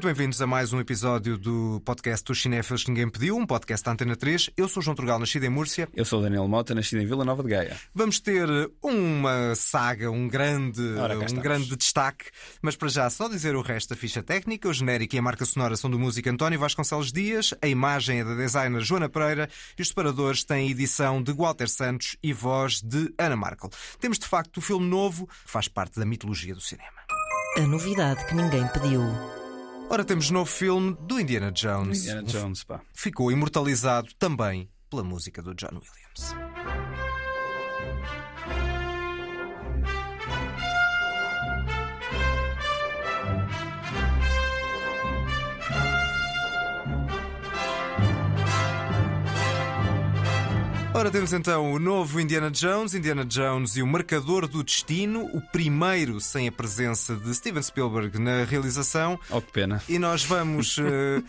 Muito bem-vindos a mais um episódio do podcast dos Cinéfilos que Ninguém Pediu, um podcast da Antena 3. Eu sou o João Turgal, nascido em Múrcia. Eu sou o Daniel Mota, nascido em Vila Nova de Gaia. Vamos ter uma saga, um grande, um grande destaque, mas para já só dizer o resto da ficha técnica. O genérico e a marca sonora são do músico António Vasconcelos Dias, a imagem é da designer Joana Pereira e os separadores têm edição de Walter Santos e voz de Ana Markel. Temos de facto o filme novo que faz parte da mitologia do cinema. A novidade que ninguém pediu. Ora, temos novo filme do Indiana Jones. Indiana Jones, pá. Ficou imortalizado também pela música do John Williams. Ora, temos então o novo Indiana Jones, Indiana Jones e o Marcador do Destino, o primeiro sem a presença de Steven Spielberg na realização. Oh, que pena. E nós vamos. uh,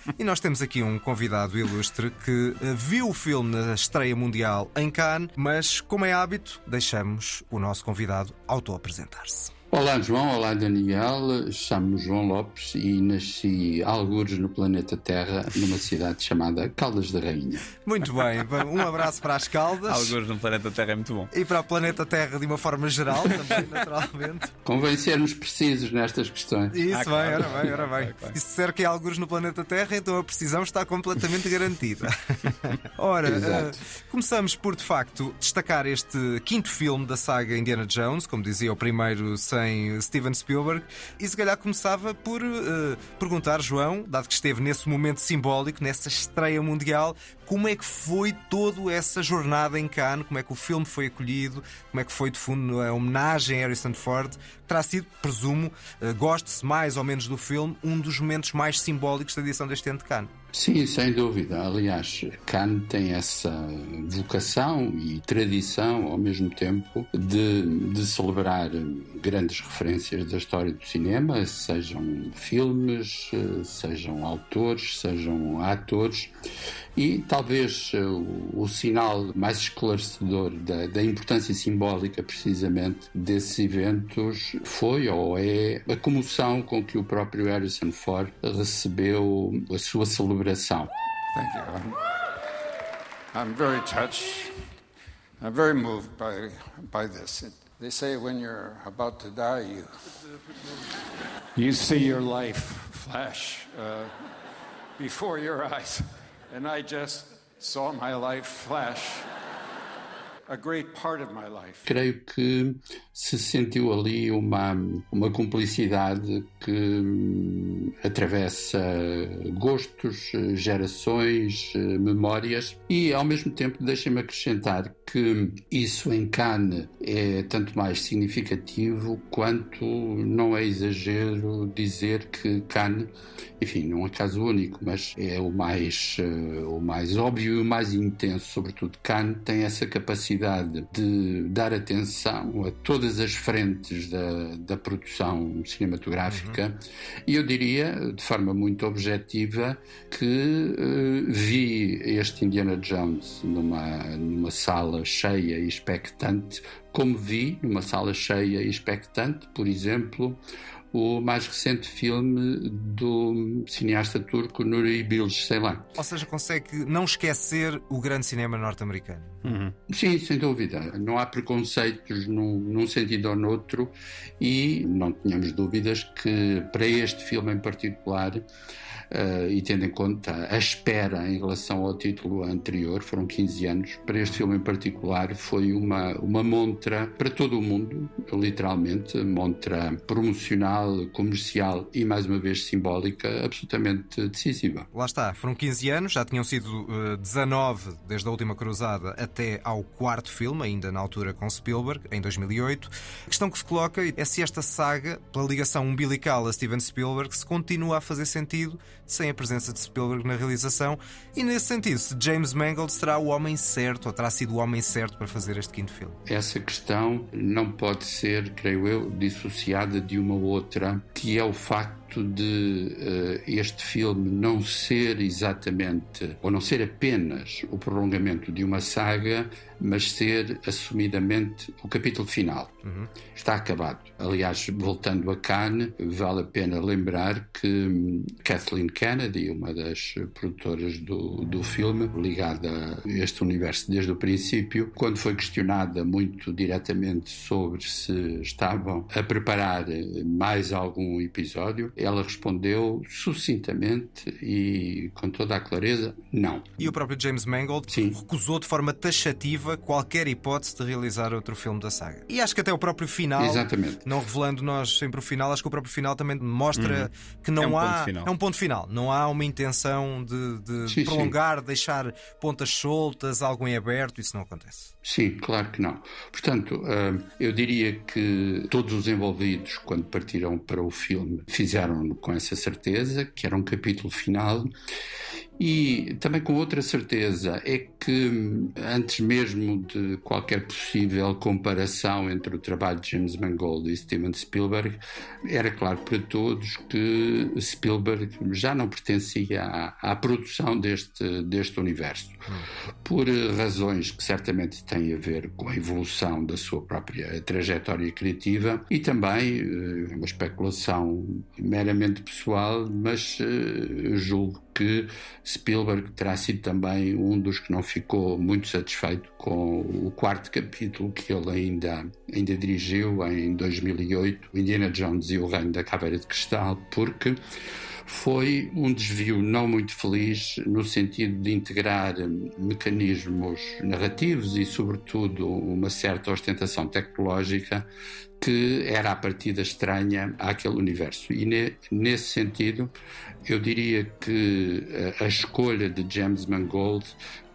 e nós temos aqui um convidado ilustre que uh, viu o filme na estreia mundial em Cannes, mas, como é hábito, deixamos o nosso convidado auto-apresentar-se. Olá João, olá Daniel, chamo-me João Lopes e nasci algures no planeta Terra, numa cidade chamada Caldas da Rainha. Muito bem, um abraço para as Caldas. Algures no planeta Terra é muito bom. E para o planeta Terra de uma forma geral, também, naturalmente. Convém sermos precisos nestas questões. Isso, ah, claro. bem, ora bem, ora bem. E se disser que há algures no planeta Terra, então a precisão está completamente garantida. Ora, uh, começamos por, de facto, destacar este quinto filme da saga Indiana Jones, como dizia o primeiro em Steven Spielberg. E se calhar começava por uh, perguntar, João, dado que esteve nesse momento simbólico, nessa estreia mundial, como é que foi toda essa jornada em Cannes? Como é que o filme foi acolhido? Como é que foi, de fundo, a homenagem a Harrison Ford? Terá sido, presumo, uh, goste-se mais ou menos do filme, um dos momentos mais simbólicos da edição deste ano de Cannes. Sim, sem dúvida. Aliás, Cannes tem essa vocação e tradição ao mesmo tempo de, de celebrar grandes referências da história do cinema, sejam filmes, eh, sejam autores, sejam atores. E talvez uh, o, o, sinal mais esclarecedor da, da, importância simbólica, precisamente, desses eventos foi ou é a comoção com que o próprio Harrison Ford recebeu a sua celebração. Thank you. I'm very touched. I'm very moved by, by this. It, they say when you're about to die, you, you see your life flash uh, before your eyes. And I just saw my life flash. Creio que se sentiu ali uma, uma cumplicidade que hum, atravessa gostos, gerações, memórias. E ao mesmo tempo deixem-me acrescentar que isso em Cannes é tanto mais significativo quanto não é exagero dizer que Cannes, enfim, não é caso único, mas é o mais, uh, o mais óbvio e o mais intenso, sobretudo Cannes tem essa capacidade necessidade de dar atenção a todas as frentes da, da produção cinematográfica uhum. e eu diria, de forma muito objetiva, que uh, vi este Indiana Jones numa, numa sala cheia e expectante, como vi numa sala cheia e expectante, por exemplo, o mais recente filme do cineasta turco Nuri Bilge Ceylan. Ou seja, consegue não esquecer o grande cinema norte-americano. Uhum. Sim, sem dúvida. Não há preconceitos num, num sentido ou noutro e não tínhamos dúvidas que para este filme em particular uh, e tendo em conta a espera em relação ao título anterior, foram 15 anos, para este filme em particular foi uma, uma montra para todo o mundo, literalmente, montra promocional, comercial e mais uma vez simbólica, absolutamente decisiva. Lá está, foram 15 anos, já tinham sido uh, eh, 19 desde a última cruzada até ao quarto filme, ainda na altura com Spielberg, em 2008. A questão que se coloca é se esta saga, pela ligação umbilical a Steven Spielberg, se continua a fazer sentido sem a presença de Spielberg na realização. E nesse sentido, se James Mangold será o homem certo, ou terá sido o homem certo para fazer este quinto filme? Essa questão não pode ser, creio eu, dissociada de uma outra, que é o facto facto de uh, este filme não ser exatamente, ou não ser apenas o prolongamento de uma saga, mas ser assumidamente o capítulo final. Uhum. Está acabado. Aliás, voltando a Cannes, vale a pena lembrar que hum, Kathleen Kennedy, uma das produtoras do, do filme, ligada a este universo desde o princípio, quando foi questionada muito diretamente sobre se estavam a preparar mais algum episódio, ela respondeu sucintamente e com toda a clareza: não. E o próprio James Mangold Sim. recusou de forma taxativa qualquer hipótese de realizar outro filme da saga. E acho que até o próprio final, Exatamente. não revelando nós sempre o final, acho que o próprio final também mostra uhum. que não é um há. É um ponto final. Não há uma intenção de, de sim, prolongar, sim. deixar pontas soltas, algo em aberto, isso não acontece. Sim, claro que não. Portanto, hum, eu diria que todos os envolvidos, quando partiram para o filme, fizeram com essa certeza que era um capítulo final e também com outra certeza é que antes mesmo de qualquer possível comparação entre o trabalho de James Mangold e Steven Spielberg, era claro para todos que Spielberg já não pertencia à, à produção deste, deste universo, por razões que certamente têm a ver com a evolução da sua própria trajetória criativa e também eh, uma especulação meramente pessoal, mas uh, julgo que Spielberg terá sido também um dos que não ficou muito satisfeito com o quarto capítulo que ele ainda, ainda dirigiu em 2008, Indiana Jones e o Reino da Caveira de Cristal, porque foi um desvio não muito feliz no sentido de integrar mecanismos narrativos e, sobretudo, uma certa ostentação tecnológica que era a partida estranha àquele universo. E ne, nesse sentido, eu diria que a, escolha de James Mangold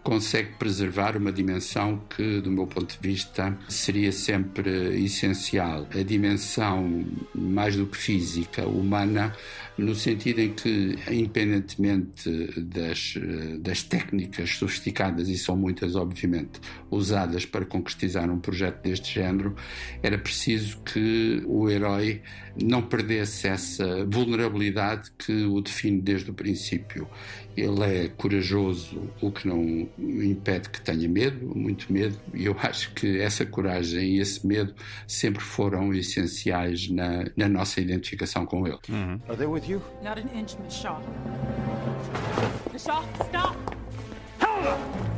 consegue preservar uma dimensão que, do meu ponto de vista, seria sempre essencial. A dimensão, mais do que física, humana, no sentido em que, independentemente das, das técnicas sofisticadas, e são muitas, obviamente, usadas para concretizar um projeto deste género, era preciso que o herói não perdesse essa vulnerabilidade que o define desde o princípio. Ele é corajoso, o que não impede que tenha medo, muito medo, e eu acho que essa coragem e esse medo sempre foram essenciais na, na nossa identificação com ele. Uhum. Are they with you? Not an inch, Miss Shaw. Miss Shaw, stop! Sorry.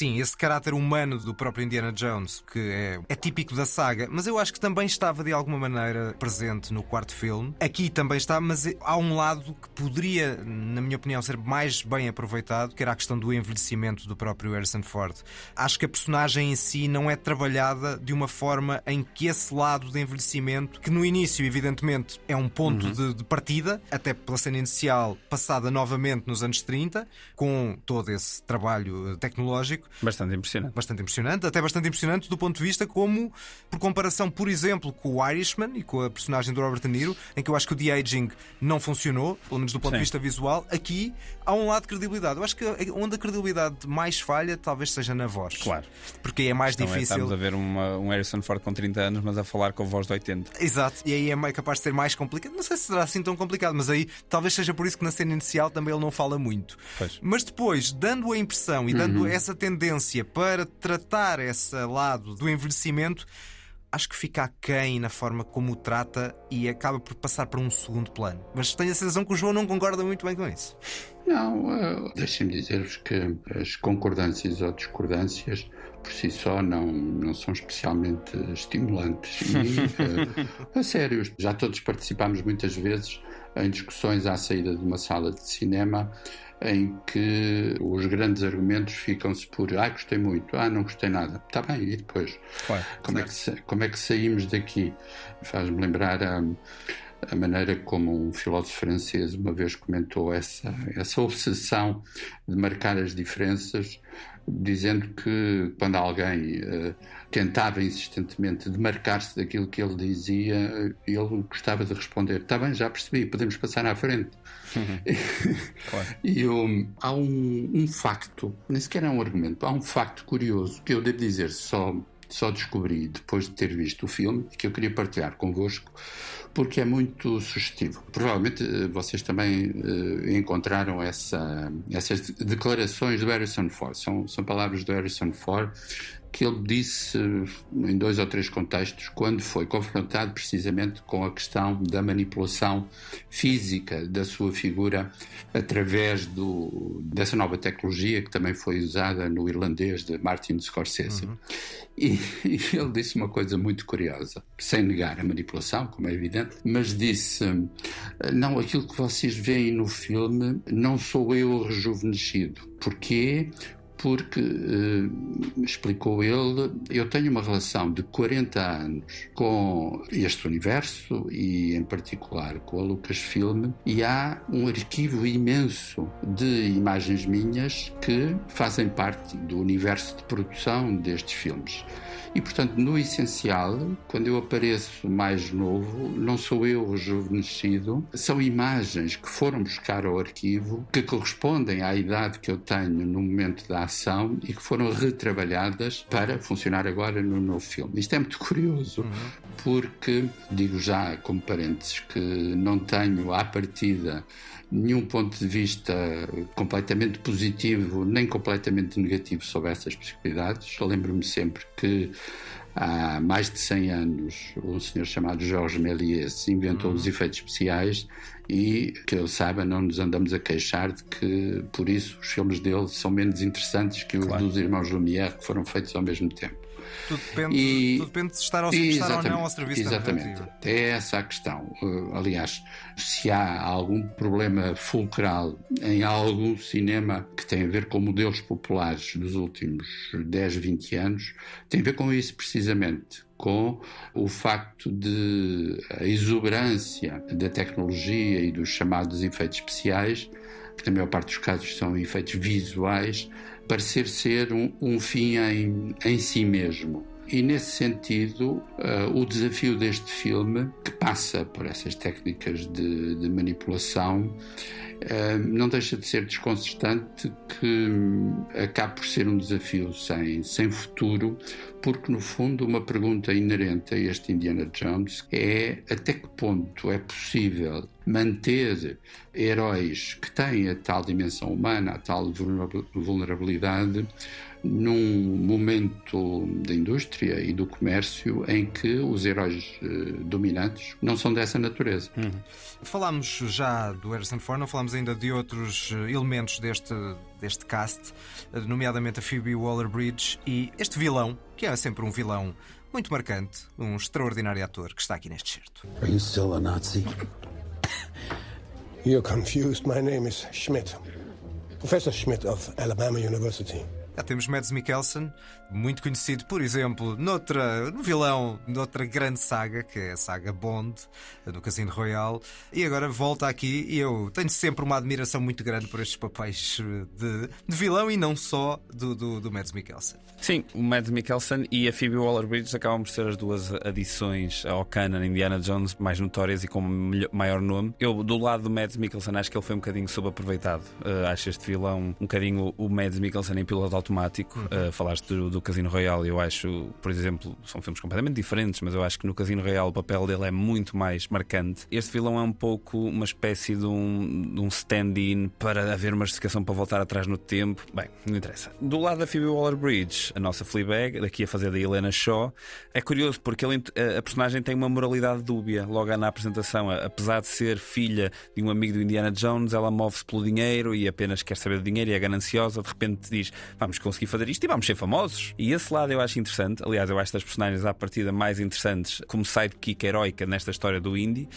Sim, esse caráter humano do próprio Indiana Jones, que é, é, típico da saga, mas eu acho que também estava de alguma maneira presente no quarto filme. Aqui também está, mas há um lado que poderia, na minha opinião, ser mais bem aproveitado, que era a questão do envelhecimento do próprio Harrison Ford. Acho que a personagem em si não é trabalhada de uma forma em que esse lado de envelhecimento, que no início, evidentemente, é um ponto uhum. de, de partida, até pela cena inicial, passada novamente nos anos 30, com todo esse trabalho tecnológico, Bastante impressionante. Bastante impressionante, até bastante impressionante do ponto de vista como, por comparação, por exemplo, com o Irishman e com a personagem do Robert De Niro, em que eu acho que o de-aging não funcionou, pelo menos do ponto Sim. de vista visual, aqui há um lado de credibilidade. Eu acho que onde a credibilidade mais falha talvez seja na voz. Claro. Porque é mais difícil. É, estamos a ver uma, um Harrison Ford com 30 anos, mas a falar com a voz de 80. Exato. E aí é capaz de ser mais complicado. Não sei se será assim tão complicado, mas aí talvez seja por isso que na cena inicial também ele não fala muito. Pois. Mas depois, dando a impressão e dando uhum. essa tendência para tratar esse lado do envelhecimento, acho que fica aquém na forma como o trata e acaba por passar para um segundo plano. Mas tenho a sensação que o João não concorda muito bem com isso. Não, uh, deixem-me dizer-vos que as concordâncias ou discordâncias por si só não, não são especialmente estimulantes. E, uh, a sério, já todos participámos muitas vezes em discussões à saída de uma sala de cinema em que os grandes argumentos ficam-se por ah, gostei muito, ah, não gostei nada. Está bem, e depois? Claro, como, é que, como é que saímos daqui? Faz-me lembrar a, a maneira como um filósofo francês uma vez comentou essa, essa obsessão de marcar as diferenças dizendo que quando alguém uh, tentava insistentemente demarcar-se daquilo que ele dizia, ele gostava de responder: Está bem, já percebi, podemos passar à frente. Uhum. claro. E um, há um, um facto, nem sequer é um argumento, há um facto curioso que eu devo dizer só só descobri depois de ter visto o filme que eu queria partilhar convosco porque é muito sugestivo. Provavelmente eh, vocês também uh, encontraram essa, essas declarações do Harrison Ford. São, são palavras do Harrison Ford que ele disse em dois ou três contextos quando foi confrontado precisamente com a questão da manipulação física da sua figura através do, dessa nova tecnologia que também foi usada no irlandês de Martin Scorsese. Uhum. E, e, ele disse uma coisa muito curiosa, sem negar a manipulação, como é evidente, mas disse: Não, aquilo que vocês veem no filme não sou eu rejuvenescido. Porquê? Porque, eh, explicou ele, eu tenho uma relação de 40 anos com este universo e, em particular, com a Lucasfilm, e há um arquivo imenso de imagens minhas que fazem parte do universo de produção destes filmes. E, portanto, no essencial, quando eu apareço mais novo, não sou eu rejuvenescido, são imagens que foram buscar ao arquivo, que correspondem à idade que eu tenho no momento da ação e que foram retrabalhadas para funcionar agora no novo filme. Isto é muito curioso, uhum. porque, digo já como parênteses, que não tenho à partida nenhum ponto de vista completamente positivo nem completamente negativo sobre essas possibilidades. Lembro-me sempre que há mais de 100 anos um senhor chamado Jorge Méliès inventou uhum. os efeitos especiais e que eu saiba não nos andamos a queixar de que por isso os filmes dele são menos interessantes que os claro. dos irmãos Lumière que foram feitos ao mesmo tempo. Tudo depende, e, tudo depende de estar, ao, estar ou não ao serviço Exatamente. É essa a questão. Uh, aliás, se há algum problema fulcral em algum cinema que tem a ver com modelos populares dos últimos 10, 20 anos, tem a ver com isso precisamente com o facto de a exuberância da tecnologia e dos chamados efeitos especiais, que na maior parte dos casos são efeitos visuais, parecer ser um, um fim em, em si mesmo. E nesse sentido, uh, o desafio deste filme, que passa por essas técnicas de, de manipulação, uh, não deixa de ser desconcertante que acabe por ser um desafio sem, sem futuro, porque no fundo uma pergunta inerente a este Indiana Jones é até que ponto é possível manter heróis que têm a tal dimensão humana, a tal vulnerabilidade, num momento da indústria e do comércio em que os heróis uh, dominantes não são dessa natureza. Uhum. Falámos já do Harrison Ford, não falámos ainda de outros eh, elementos deste, deste cast, eh, nomeadamente a Phoebe Waller-Bridge e este vilão, que é sempre um vilão muito marcante, um extraordinário ator que está aqui neste certo. Are you still a Nazi? You're confused. My name is Schmidt. Professor Schmidt of Alabama University. Temos Mads Mikkelsen, muito conhecido, por exemplo, noutra, no vilão, noutra grande saga, que é a saga Bond, do Casino Royale, e agora volta aqui e eu tenho sempre uma admiração muito grande por estes papéis de, de vilão e não só do, do, do Mads Mikkelsen. Sim, o Mads Mikkelsen e a Phoebe Waller-Bridge acabam por ser as duas adições ao canon Indiana Jones mais notórias e com maior nome. Eu, do lado do Mads Mikkelsen, acho que ele foi um bocadinho subaproveitado. Uh, acho este vilão um bocadinho o Mads Mikkelsen em piloto automático. Uh, falaste do, do do Casino Royale, eu acho, por exemplo, são filmes completamente diferentes, mas eu acho que no Casino Royale o papel dele é muito mais marcante. Este vilão é um pouco uma espécie de um, um stand-in para haver uma justificação para voltar atrás no tempo. Bem, não interessa. Do lado da Phoebe Waller-Bridge, a nossa Fleabag, daqui a fazer da Helena Shaw, é curioso porque ele, a personagem tem uma moralidade dúbia logo na apresentação. Apesar de ser filha de um amigo do Indiana Jones, ela move-se pelo dinheiro e apenas quer saber do dinheiro e é gananciosa. De repente diz: Vamos conseguir fazer isto e vamos ser famosos. E esse lado eu acho interessante. Aliás, eu acho das personagens à partida mais interessantes como sidekick heroica nesta história do indie.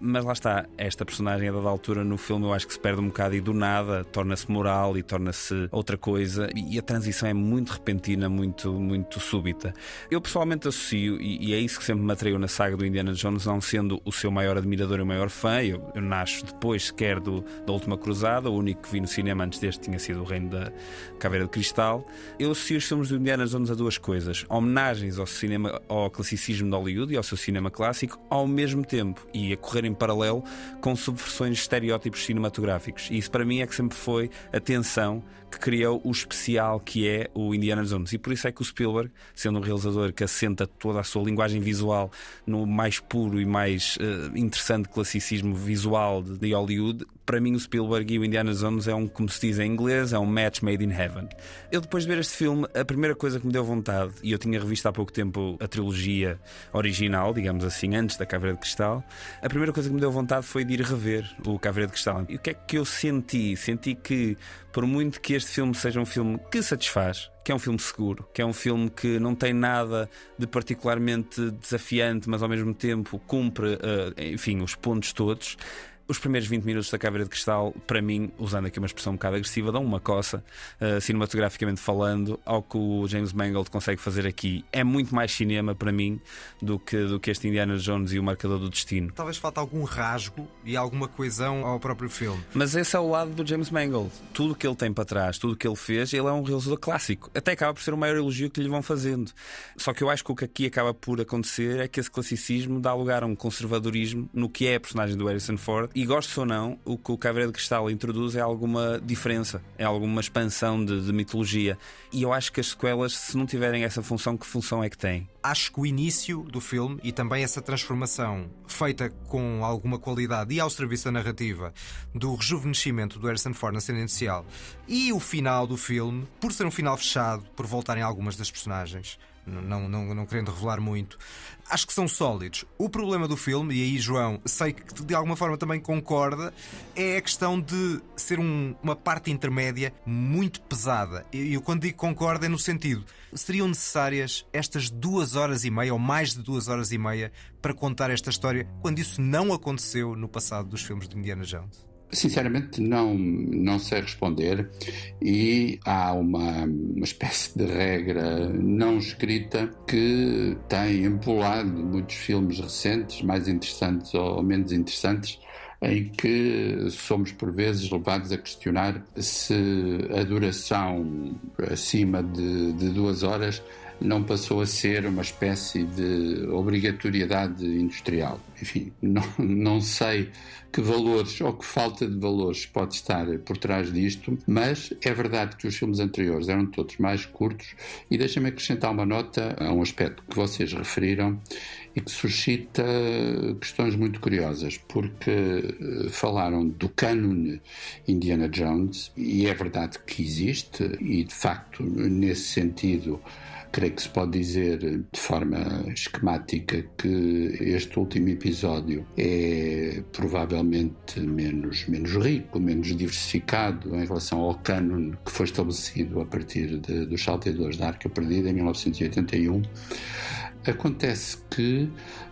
Mas lá está, esta personagem a dada altura no filme eu acho que se perde um bocado e do nada torna-se moral e torna-se outra coisa. E a transição é muito repentina, muito, muito súbita. Eu pessoalmente associo, e, é isso que sempre me atraiu na saga do Indiana Jones, não sendo o seu maior admirador e o maior fã. Eu, eu nasço depois sequer do, da Última Cruzada. O único que vi no cinema antes deste tinha sido o Reino da Caveira de Cristal, eu associo os filmes do Indiana Jones a duas coisas: homenagens ao cinema, ao classicismo de Hollywood e ao seu cinema clássico, ao mesmo tempo, e a correr em paralelo com subversões de estereótipos cinematográficos. E isso para mim é que sempre foi a tensão que criou o especial que é o Indiana Jones. E por isso é que o Spielberg, sendo um realizador que assenta toda a sua linguagem visual no mais puro e mais uh, interessante classicismo visual de, de Hollywood, para mim o Spielberg e o Indiana Jones é um, como se diz em inglês, é um match made in heaven. Eu depois de ver este filme, a primeira coisa que me deu vontade, e eu tinha revisto há pouco tempo a trilogia original, digamos assim, antes da Caveira de Cristal, a primeira coisa que me deu vontade foi de ir rever o Caveira de Cristal. E o que é que eu senti? Senti que, por muito que este filme seja um filme que satisfaz, que é um filme seguro, que é um filme que não tem nada de particularmente desafiante, mas ao mesmo tempo cumpre, uh, enfim, os pontos todos os primeiros 20 minutos da Caveira de Cristal, para mim, usando aqui uma expressão um bocado agressiva, dão uma coça, uh, cinematograficamente falando, ao que o James Mangold consegue fazer aqui. É muito mais cinema para mim do que, do que este Indiana Jones e o Marcador do Destino. Talvez falte algum rasgo e alguma coesão ao próprio filme. Mas esse é o lado do James Mangold. Tudo o que ele tem para trás, tudo o que ele fez, ele é um realizador clássico. Até acaba por ser o maior elogio que lhe vão fazendo. Só que eu acho que o que aqui acaba por acontecer é que esse classicismo dá lugar a um conservadorismo no que é a personagem do Harrison Ford e gosto ou não, o que o Caveira de Cristal introduz é alguma diferença, é alguma expansão de, de, mitologia. E eu acho que as sequelas, se não tiverem essa função, que função é que têm? Acho que o início do filme e também essa transformação feita com alguma qualidade e ao serviço da narrativa do rejuvenescimento do Harrison Ford na cena inicial e o final do filme, por ser um final fechado, por voltarem algumas das personagens não, não, não querendo revelar muito, acho que são sólidos. O problema do filme, e aí, João, sei que de alguma forma também concorda, é a questão de ser um, uma parte intermédia muito pesada. E eu, quando digo concorda, é no sentido: seriam necessárias estas duas horas e meia, ou mais de duas horas e meia, para contar esta história, quando isso não aconteceu no passado dos filmes de Indiana Jones? Sinceramente, não, não sei responder e há uma, uma espécie de regra não escrita que tem empolado muitos filmes recentes, mais interessantes ou menos interessantes, em que somos por vezes levados a questionar se a duração acima de, de duas horas não passou a ser uma espécie de obrigatoriedade industrial. Enfim, não, não sei que valores ou que falta de valores pode estar por trás disto, mas é verdade que os filmes anteriores eram todos mais curtos e deixa-me acrescentar uma nota a um aspecto que vocês referiram e que suscita questões muito curiosas, porque eh, falaram do cânone Indiana Jones e é verdade que existe e de facto nesse sentido Creio que se pode dizer de forma esquemática que este último episódio é provavelmente menos, menos rico, menos diversificado em relação ao canon que foi estabelecido a partir dos Salteadores da Arca Perdida em 1981. Acontece que,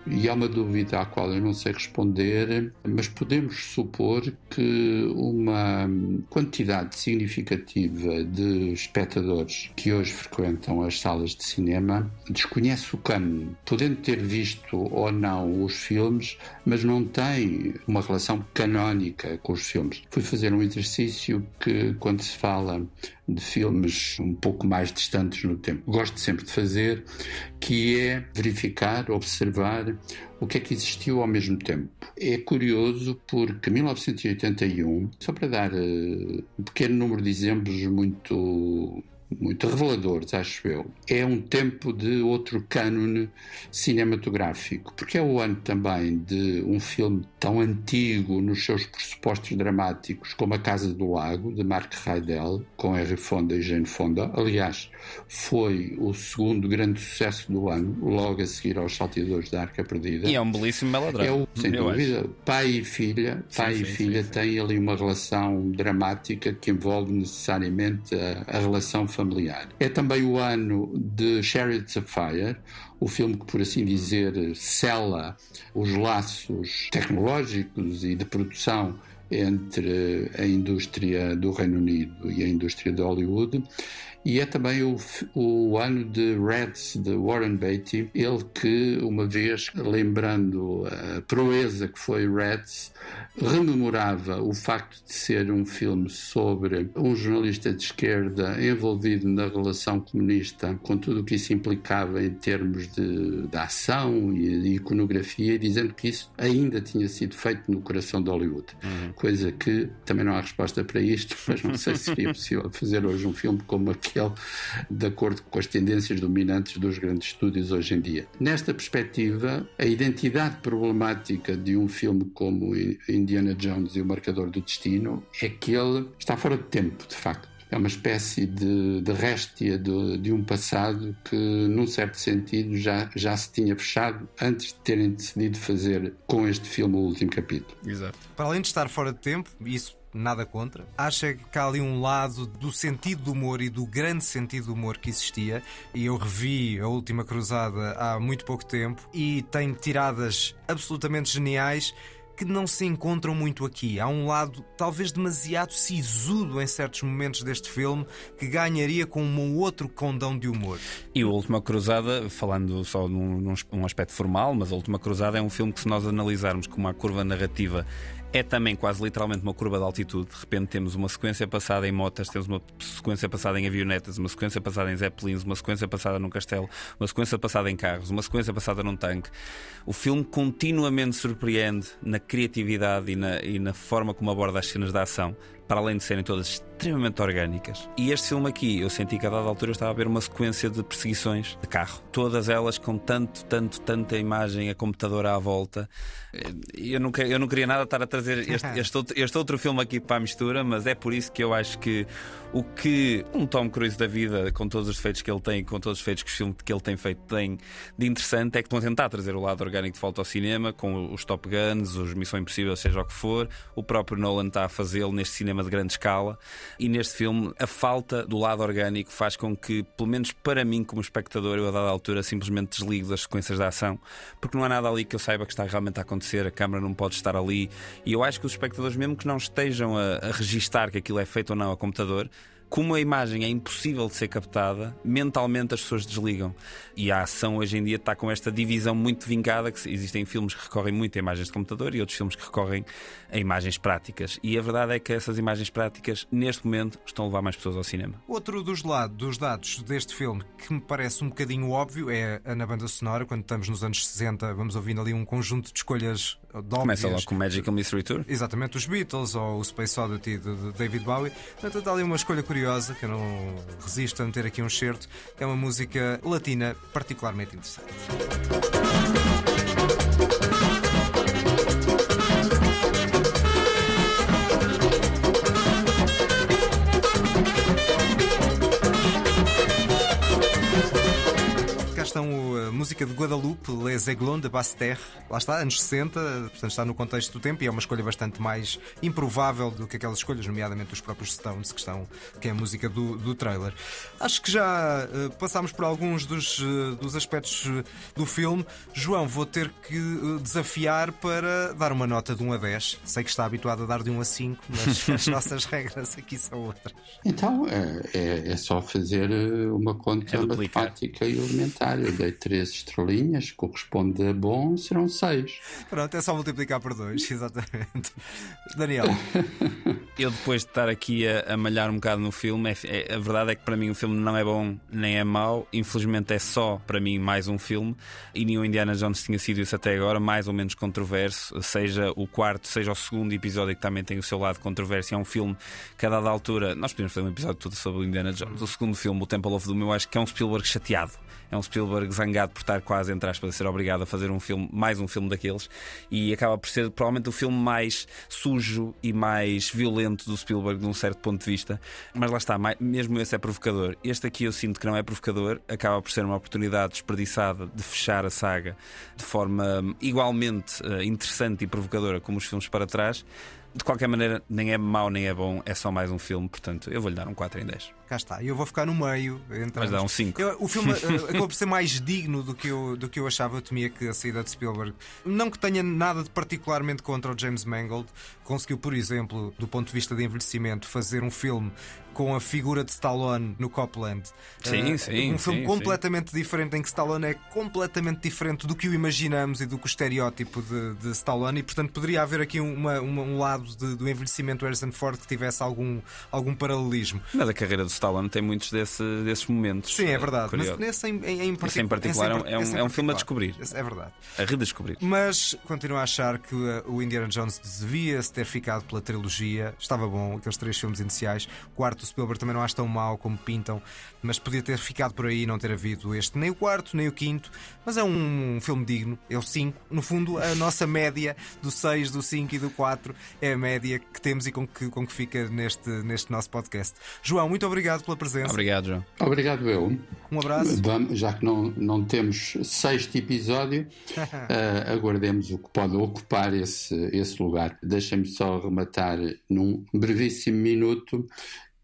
e há uma dúvida à qual eu não sei responder, mas podemos supor que uma quantidade significativa de espectadores que hoje frequentam as salas de cinema desconhece o cano, podendo ter visto ou não os filmes, mas não tem uma relação canónica com os filmes. Fui fazer um exercício que, quando se fala de filmes um pouco mais distantes no tempo. Gosto sempre de fazer, que é verificar, observar o que é que existiu ao mesmo tempo. É curioso porque 1981, só para dar uh, um pequeno número de exemplos muito muito reveladores, acho eu. É um tempo de outro cânone cinematográfico, porque é o ano também de um filme tão antigo nos seus pressupostos dramáticos como A Casa do Lago, de Mark Rydell, com Henry Fonda e Jane Fonda. Aliás, foi o segundo grande sucesso do ano, logo a seguir aos Salteadores da Arca Perdida. E é um belíssimo melodrama. É o, sem dúvida, acho. pai e filha, pai sim, e sim, filha sim, têm ali uma relação dramática que envolve necessariamente a, a relação familiar. É também o ano de Chariots of Fire, o filme que, por assim dizer, sela os laços tecnológicos e de produção entre a indústria do Reino Unido e a indústria de Hollywood e é também o, o ano de Reds de Warren Beatty, ele que, uma vez lembrando a proeza que foi Reds, rememorava o facto de ser um filme sobre um jornalista de esquerda envolvido na relação comunista, com tudo o que isso implicava em termos de, de ação e de iconografia, dizendo que isso ainda tinha sido feito no coração de Hollywood. Uhum. Coisa que também não há resposta para isto, mas não sei se seria possível fazer hoje um filme como aquele, de acordo com as tendências dominantes dos grandes estúdios hoje em dia. Nesta perspectiva, a identidade problemática de um filme como Indiana Jones e o Marcador do Destino é que ele está fora de tempo, de facto. É uma espécie de, de réstia de, de, um passado que, num certo sentido, já, já se tinha fechado antes de terem decidido fazer com este filme o último capítulo. Exato. Para além de estar fora de tempo, isso nada contra. Acha que há ali um lado do sentido do humor e do grande sentido do humor que existia. E eu revi a última cruzada há muito pouco tempo e tem tiradas absolutamente geniais que não se encontram muito aqui. Há um lado talvez demasiado sisudo em certos momentos deste filme que ganharia com um outro condão de humor. E o Última Cruzada, falando só num, num aspecto formal, mas a Última Cruzada é um filme que, se nós analisarmos como uma curva narrativa é também quase literalmente uma curva de altitude. De repente temos uma sequência passada em motas, temos uma sequência passada em avionetas, uma sequência passada em zeppelins, uma sequência passada num castelo, uma sequência passada em carros, uma sequência passada num tanque. O filme continuamente surpreende na criatividade e na, e na forma como aborda as cenas de ação para além de serem todas extremamente orgânicas. E este filme aqui, eu senti que a dada altura estava a ver uma sequência de perseguições de carro, todas elas com tanto, tanto, tanta imagem a computador à volta. Eu não, eu não queria nada estar a trazer este, este, outro, este outro filme aqui para a mistura, mas é por isso que eu acho que o que um Tom Cruise da vida, com todos os defeitos que ele tem, com todos os defeitos que o filme que ele tem feito tem de interessante, é que estão a tentar trazer o lado orgânico de volta ao cinema, com os Top Guns, os Missão Impossível, seja o que for. O próprio Nolan está a fazê-lo neste cinema cinema de grande escala. E neste filme, a falta do lado orgânico faz com que, pelo menos para mim, como espectador, eu a dada altura simplesmente desligo das sequências da ação, porque não há nada ali que eu saiba que está realmente a acontecer, a câmera não pode estar ali. E eu acho que os espectadores, mesmo que não estejam a, a registar que aquilo é feito ou não a computador, como a imagem é impossível de ser captada, mentalmente as pessoas desligam. E a ação hoje em dia está com esta divisão muito vincada, que existem filmes que recorrem muito a imagens de computador e outros filmes que recorrem a imagens práticas. E a verdade é que essas imagens práticas, neste momento, estão a levar mais pessoas ao cinema. Outro dos, lados, dos dados deste filme que me parece um bocadinho óbvio é na banda sonora, quando estamos nos anos 60, vamos ouvindo ali um conjunto de escolhas Óbvias. Começa lá com Magical Mystery Tour. Exatamente, os Beatles ou o Space Oddity de David Bowie. Portanto, está ali uma escolha curiosa que eu não resisto a meter aqui um certo. É uma música latina particularmente interessante. Música de Guadalupe, Les Aiglons de Basse-Terre. Lá está, anos 60, portanto está no contexto do tempo e é uma escolha bastante mais improvável do que aquelas escolhas, nomeadamente os próprios Stones, que, estão, que é a música do, do trailer. Acho que já uh, passámos por alguns dos, uh, dos aspectos do filme. João, vou ter que desafiar para dar uma nota de 1 a 10. Sei que está habituado a dar de 1 a 5, mas as nossas regras aqui são outras. Então, é, é, é só fazer uma conta é matemática e elementar. Eu dei 3 estrelinhas, corresponde a bom, serão seis. Pronto, é só multiplicar por dois, exatamente. Daniel. Eu, depois de estar aqui a, a malhar um bocado no filme, é, é, a verdade é que para mim o filme não é bom nem é mau. Infelizmente é só para mim mais um filme. E nenhum Indiana Jones tinha sido isso até agora, mais ou menos controverso. Seja o quarto, seja o segundo episódio que também tem o seu lado controverso. É um filme que a dada altura. Nós podemos fazer um episódio todo sobre o Indiana Jones. O segundo filme, O Temple of Doom, eu acho que é um Spielberg chateado é um Spielberg zangado por estar quase, entre aspas, a ser obrigado a fazer um filme, mais um filme daqueles, e acaba por ser provavelmente o filme mais sujo e mais violento do Spielberg, de um certo ponto de vista. Mas lá está, mesmo esse é provocador. Este aqui eu sinto que não é provocador, acaba por ser uma oportunidade desperdiçada de fechar a saga de forma igualmente eh, interessante e provocadora como os filmes para trás De qualquer maneira, nem é mau nem é bom, é só mais um filme, portanto, eu vou-lhe dar um 4 em 10. Cá está, eu vou ficar no meio. Então, Mas dá um 5. Eu- o filme eh, acabou por ser mais digno do que, eu, do que eu achava. Eu temia que a saída de Spielberg. Não que tenha nada de particularmente contra o James Mangold. Conseguiu, por exemplo, do ponto de vista de envelhecimento, fazer um filme com a figura de Stallone no Copland. Sim, Eh, sim, Um filme sim, completamente diferente, em que Stallone é completamente diferente do que o imaginamos e do que o estereótipo de, de Stallone. E, portanto, poderia haver aqui uma- uma- um lado de- do envelhecimento do Harrison Ford que tivesse algum, algum paralelismo. Mas a carreira do Stallone tem muitos desse- desses momentos. Sim, é eh, verdade. Mas curiosos. nesse em, em, em Esse em particular é um- é um- é um filme a descobrir. É verdade. A redescobrir. Mas continuo a achar que uh, o Indiana Jones devia-se ter ficado pela trilogia. Estava bom, aqueles três filmes iniciais. O quarto, Spielberg também não acho tão mau como pintam, mas podia ter ficado por aí e não ter havido este, nem o quarto, nem o quinto. Mas é um, filme digno, é o 5. No fundo, a nossa média do 6, do 5 e do 4 é a média que temos e com que, com que fica neste, neste nosso podcast. João, muito obrigado pela presença. Obrigado, João. Obrigado, eu. Um abraço. Vamos, já que não, não temos sexto episódio, eh, aguardemos o que pode ocupar esse, esse lugar. Deixem-me só rematar num brevíssimo minuto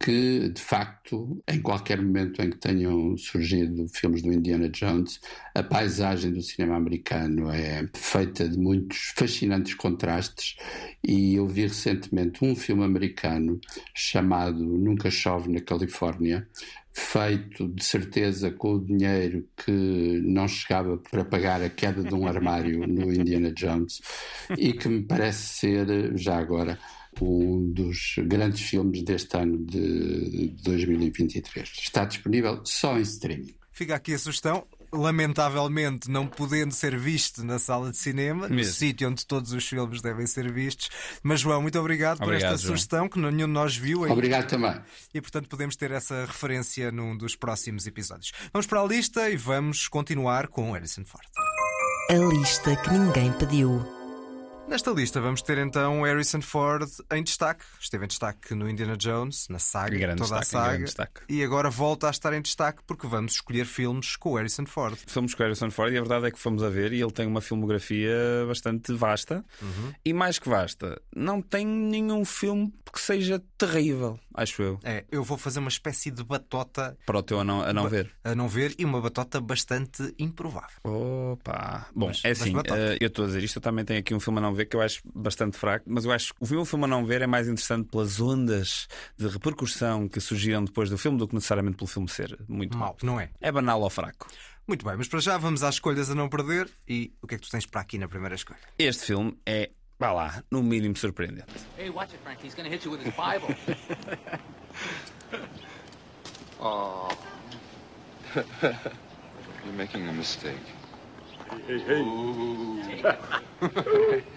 que, de facto, em qualquer momento em que tenham surgido filmes do Indiana Jones, a paisagem do cinema americano é feita de muitos fascinantes contrastes. E eu vi recentemente um filme americano chamado Nunca Chove na Califórnia, feito de certeza com o dinheiro que não chegava para pagar a queda de um armário no Indiana Jones e que me parece ser, já agora, um dos grandes filmes deste ano de 2023. Está disponível só em streaming. Fica aqui a sugestão. Lamentavelmente, não podendo ser visto na sala de cinema, no Mesmo. sítio onde todos os filmes devem ser vistos. Mas, João, muito obrigado, por Obrigado, esta João. sugestão que nenhum de nós viu ainda. Obrigado também. e, portanto, podemos ter essa referência num dos próximos episódios. Vamos para a lista e vamos continuar com Harrison Ford. A lista que ninguém pediu. Nesta lista vamos ter então Harrison Ford em destaque. Esteve em destaque no Indiana Jones, na saga, Grande toda a destaque, saga. grande destaque. E agora volta a estar em destaque porque vamos escolher filmes com o Harrison Ford. Fomos com o Harrison Ford e a verdade é que fomos a ver e ele tem uma filmografia bastante vasta e mais que vasta. Não tem nenhum filme que seja terrível, acho eu. É, eu vou fazer uma espécie de batota Para o teu a não, a não ver. a não ver e uma batota bastante improvável. Opa! Bom, Mas- é assim, eh, eu estou a dizer isto, eu também tenho aqui um filme a não ver que eu acho bastante fraco, mas eu acho que o filme- o filme a não ver é mais interessante pelas ondas de repercussão que surgiram depois do filme do que necessariamente pelo filme ser muito Mal, não é? É banal ou fraco. Muito bem, mas para já vamos às escolhas a não perder. E o que é que tu tens para aqui na primeira escolha? Este filme é, vá lá, no mínimo surpreendente. Hey, watch it, Frank. He's gonna hit you with his Bible. You're making a mistake.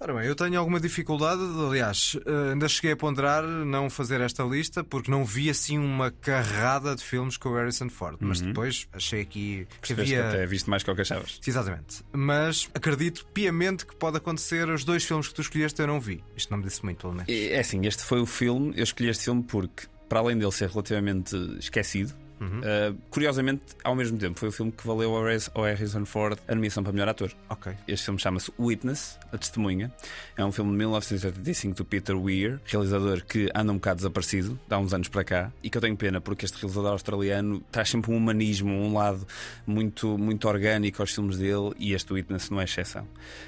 Ora bem, eu tenho alguma dificuldade, aliás, ainda cheguei a ponderar não fazer esta lista porque não vi assim uma carrada de filmes com o Harrison Ford, mas depois achei aqui que Percebeste que havia. até viste mais que o que achavas. Exatamente. Mas acredito piamente que pode acontecer os dois filmes que tu escolheste eu não vi. Isto não me disse muito, pelo menos. É assim, este foi o filme, eu escolhi este filme porque, para além dele ser relativamente esquecido, uh, curiosamente, ao mesmo tempo, foi o filme que valeu ao Harris- ao Harrison Ford a nomeação para melhor ator. Ok. Este filme chama-se Witness, A Testemunha. É um filme de 1985 do Peter Weir, realizador que anda um bocado desaparecido, há uns anos para cá, e que eu tenho pena porque este realizador australiano traz sempre um humanismo, um lado muito, muito orgânico aos filmes dele, e este Witness não é exceção.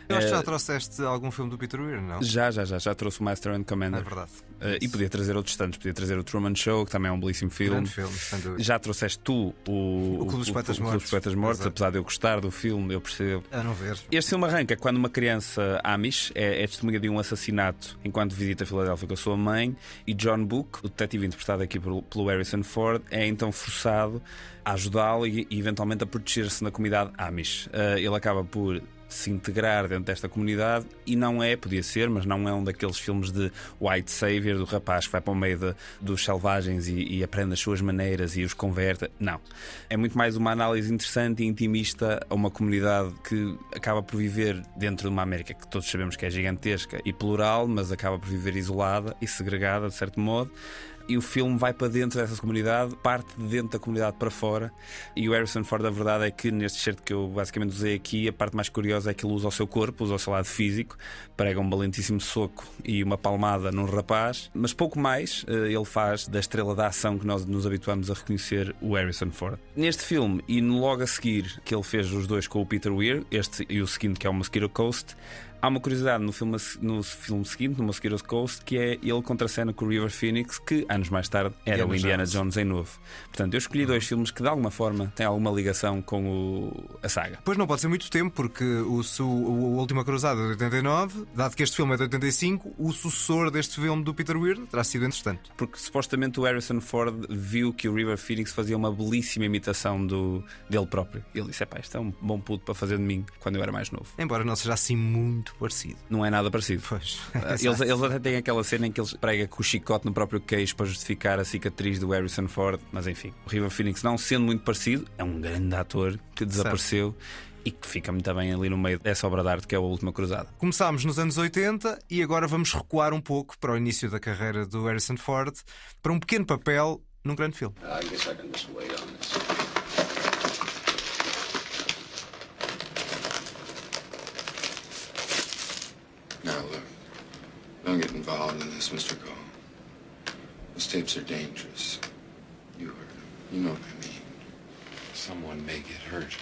Eu acho que Eh, já trouxeste algum filme do Peter Weir, não? já, já, já, já trouxe o Master and Commander. É verdade. Uh, e podia trazer outros tantos, podia trazer o Truman Show, que também é um belíssimo filme. Filme. Já trouxeste tu o, O Clube dos Poetas o Clube Mortos. dos Poetas Mortos, Exato. apesar de eu gostar do filme, eu percebo. A não ver. Este filme arranca quando uma criança Amish é, é testemunha de um assassinato enquanto visita a Filadélfia com a sua mãe e John Book, o detetive interpretado aqui pelo, pelo Harrison Ford, é então forçado a ajudá-lo e, e eventualmente a proteger-se na comunidade Amish. Uh, ele acaba por se integrar dentro desta comunidade e não é, podia ser, mas não é um daqueles filmes de white savior do rapaz que vai para o meio de- dos selvagens e, e aprende as suas maneiras e os converte. Não. É muito mais uma análise interessante e intimista a uma comunidade que acaba por viver dentro de uma América que todos sabemos que é gigantesca e plural, mas acaba por viver isolada e segregada de certo modo. E o filme vai para dentro dessa comunidade, parte de dentro da comunidade para fora. E o Harrison Ford, a verdade é que neste certo que eu basicamente usei aqui, a parte mais curiosa é que ele usa o seu corpo, usa o seu lado físico, prega um valentíssimo soco e uma palmada num rapaz, mas pouco mais eh, ele faz da estrela da ação que nós nos habituamos a reconhecer o Harrison Ford. Neste filme, e logo a seguir que ele fez os dois com o Peter Weir, este e o seguinte que é o Mosquito Coast, Há uma curiosidade no filme, no filme seguinte, no Mosquito's Coast, que é ele contra a cena com o River Phoenix, que anos mais tarde era Indiana o Indiana Jones. Jones em novo. Portanto, eu escolhi dois filmes que de alguma forma têm alguma ligação com o, a saga. Pois não pode ser muito tempo, porque o, o, o Última Cruzada é de 89, dado que este filme é de 85, o sucessor deste filme do Peter Weir terá sido entretanto. Porque supostamente o Harrison Ford viu que o River Phoenix fazia uma belíssima imitação do, dele próprio. E ele disse: pá, isto é um bom puto para fazer de mim quando eu era mais novo. Embora não seja assim muito muito parecido. Não é nada parecido. Pois. eles, eles até têm aquela cena em que eles pregam com o chicote no próprio queixo para justificar a cicatriz do Harrison Ford. Mas enfim, o River Phoenix, não sendo muito parecido, é um grande ator que desapareceu. Certo e que fica muito bem ali no meio dessa obra de arte que é a Última Cruzada. Começámos nos anos 80 e agora vamos recuar um pouco para o início da carreira do Harrison Ford para um pequeno papel num grande filme. Now, involved in this, Mr. Cole. Those tapes are dangerous. You heard them. You know what I mean. Someone may get hurt.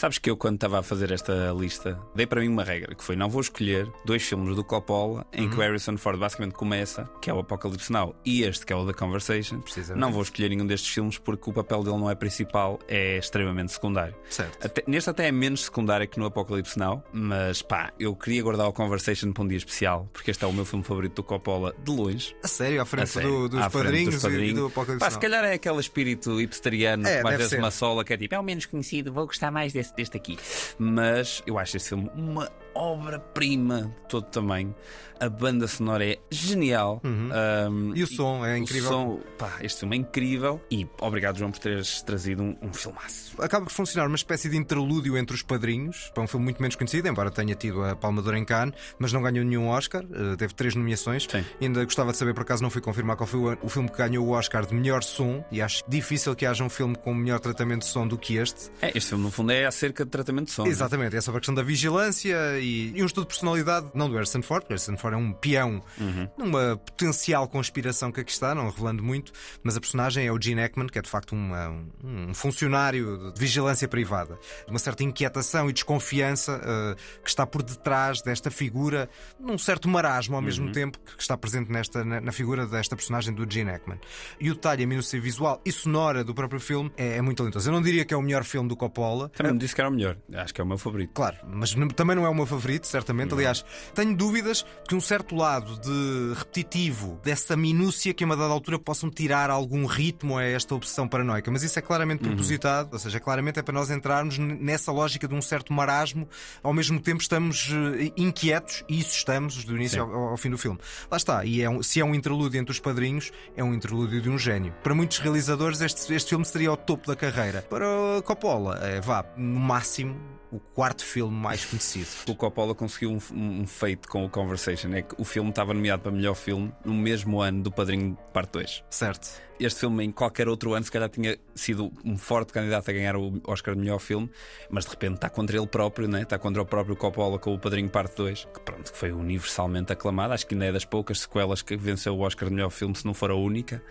Sabes que eu, quando estava a fazer esta lista, dei para mim uma regra, que foi não vou escolher dois filmes do Coppola em uhum. que o Harrison Ford basicamente começa, que é o Apocalipse Now, e este que é o The Conversation. Não vou escolher nenhum destes filmes porque o papel dele não é principal, é extremamente secundário. Certo. Até, neste até é menos secundário que no Apocalipse Now, mas pá, eu queria guardar o Conversation para um dia especial, porque este é o meu filme favorito do Coppola de longe. A sério, à frente, sério, do, dos, à padrinhos dos padrinhos e do Apocalipse pá, Se calhar é aquele espírito hipsteriano é, que mais vezes uma sola que é tipo, é o menos conhecido, vou gostar mais deste, aqui. Mas eu acho este filme uma obra-prima de todo tamanho. A banda sonora é genial. Uhum. Um, e o som é incrível. Som, pá, este filme é incrível. E obrigado, João, por teres trazido um, um filmaço. Acaba por funcionar uma espécie de interlúdio entre os padrinhos. Para um filme muito menos conhecido, embora tenha tido a Palma em Cannes, mas não ganhou nenhum Oscar. Uh, teve três nomeações. Sim. Ainda gostava de saber, por acaso não fui confirmar qual foi o, o filme que ganhou o Oscar de melhor som. E acho difícil que haja um filme com melhor tratamento de som do que este. É, este filme, no fundo, é acerca de tratamento de som. É? Exatamente, é sobre a questão da vigilância e, e um estudo de personalidade, não do Harrison Ford, porque Harrison Ford é um peão uhum. numa potencial conspiração que aqui está, não revelando muito, mas a personagem é o Gene Hackman, que é de facto uma, um, funcionário de vigilância privada. Uma certa inquietação e desconfiança uh, que está por detrás desta figura, num certo marasmo ao mesmo uhum. tempo que está presente nesta, na, na, figura desta personagem do Gene Hackman. E o detalhe, a minúcia visual e sonora do próprio filme é, é muito talentoso. Eu não diria que é o melhor filme do Coppola. Também me disse que era o melhor. Acho que é o meu favorito. Claro, mas também não é o meu favorito, certamente. Não. Aliás, tenho dúvidas que um certo lado de repetitivo, dessa minúcia que a uma dada altura possam tirar algum ritmo a esta obsessão paranoica. Mas isso é claramente uhum. propositado, uhum. ou seja, claramente é para nós entrarmos nessa lógica de um certo marasmo, ao mesmo tempo estamos eh, inquietos, e isso estamos do início ao, ao, fim do filme. Lá está, e é um, se é um interlúdio entre os padrinhos, é um interlúdio de um gênio. Para muitos realizadores, este, este filme seria o topo da carreira. Para Coppola, é, vá, no máximo, o quarto filme mais conhecido. O Coppola conseguiu um, um, feito com o Conversation, é que o filme estava nomeado para melhor filme no mesmo ano do Padrinho Parte 2. Certo. Este filme, em qualquer outro ano, se calhar tinha sido um forte candidato a ganhar o Oscar de melhor filme, mas de repente está contra ele próprio, né? está contra o próprio Coppola com o Padrinho Parte 2, que pronto, que foi universalmente aclamado. Acho que ainda é das poucas sequelas que venceu o Oscar de melhor filme, se não for a única.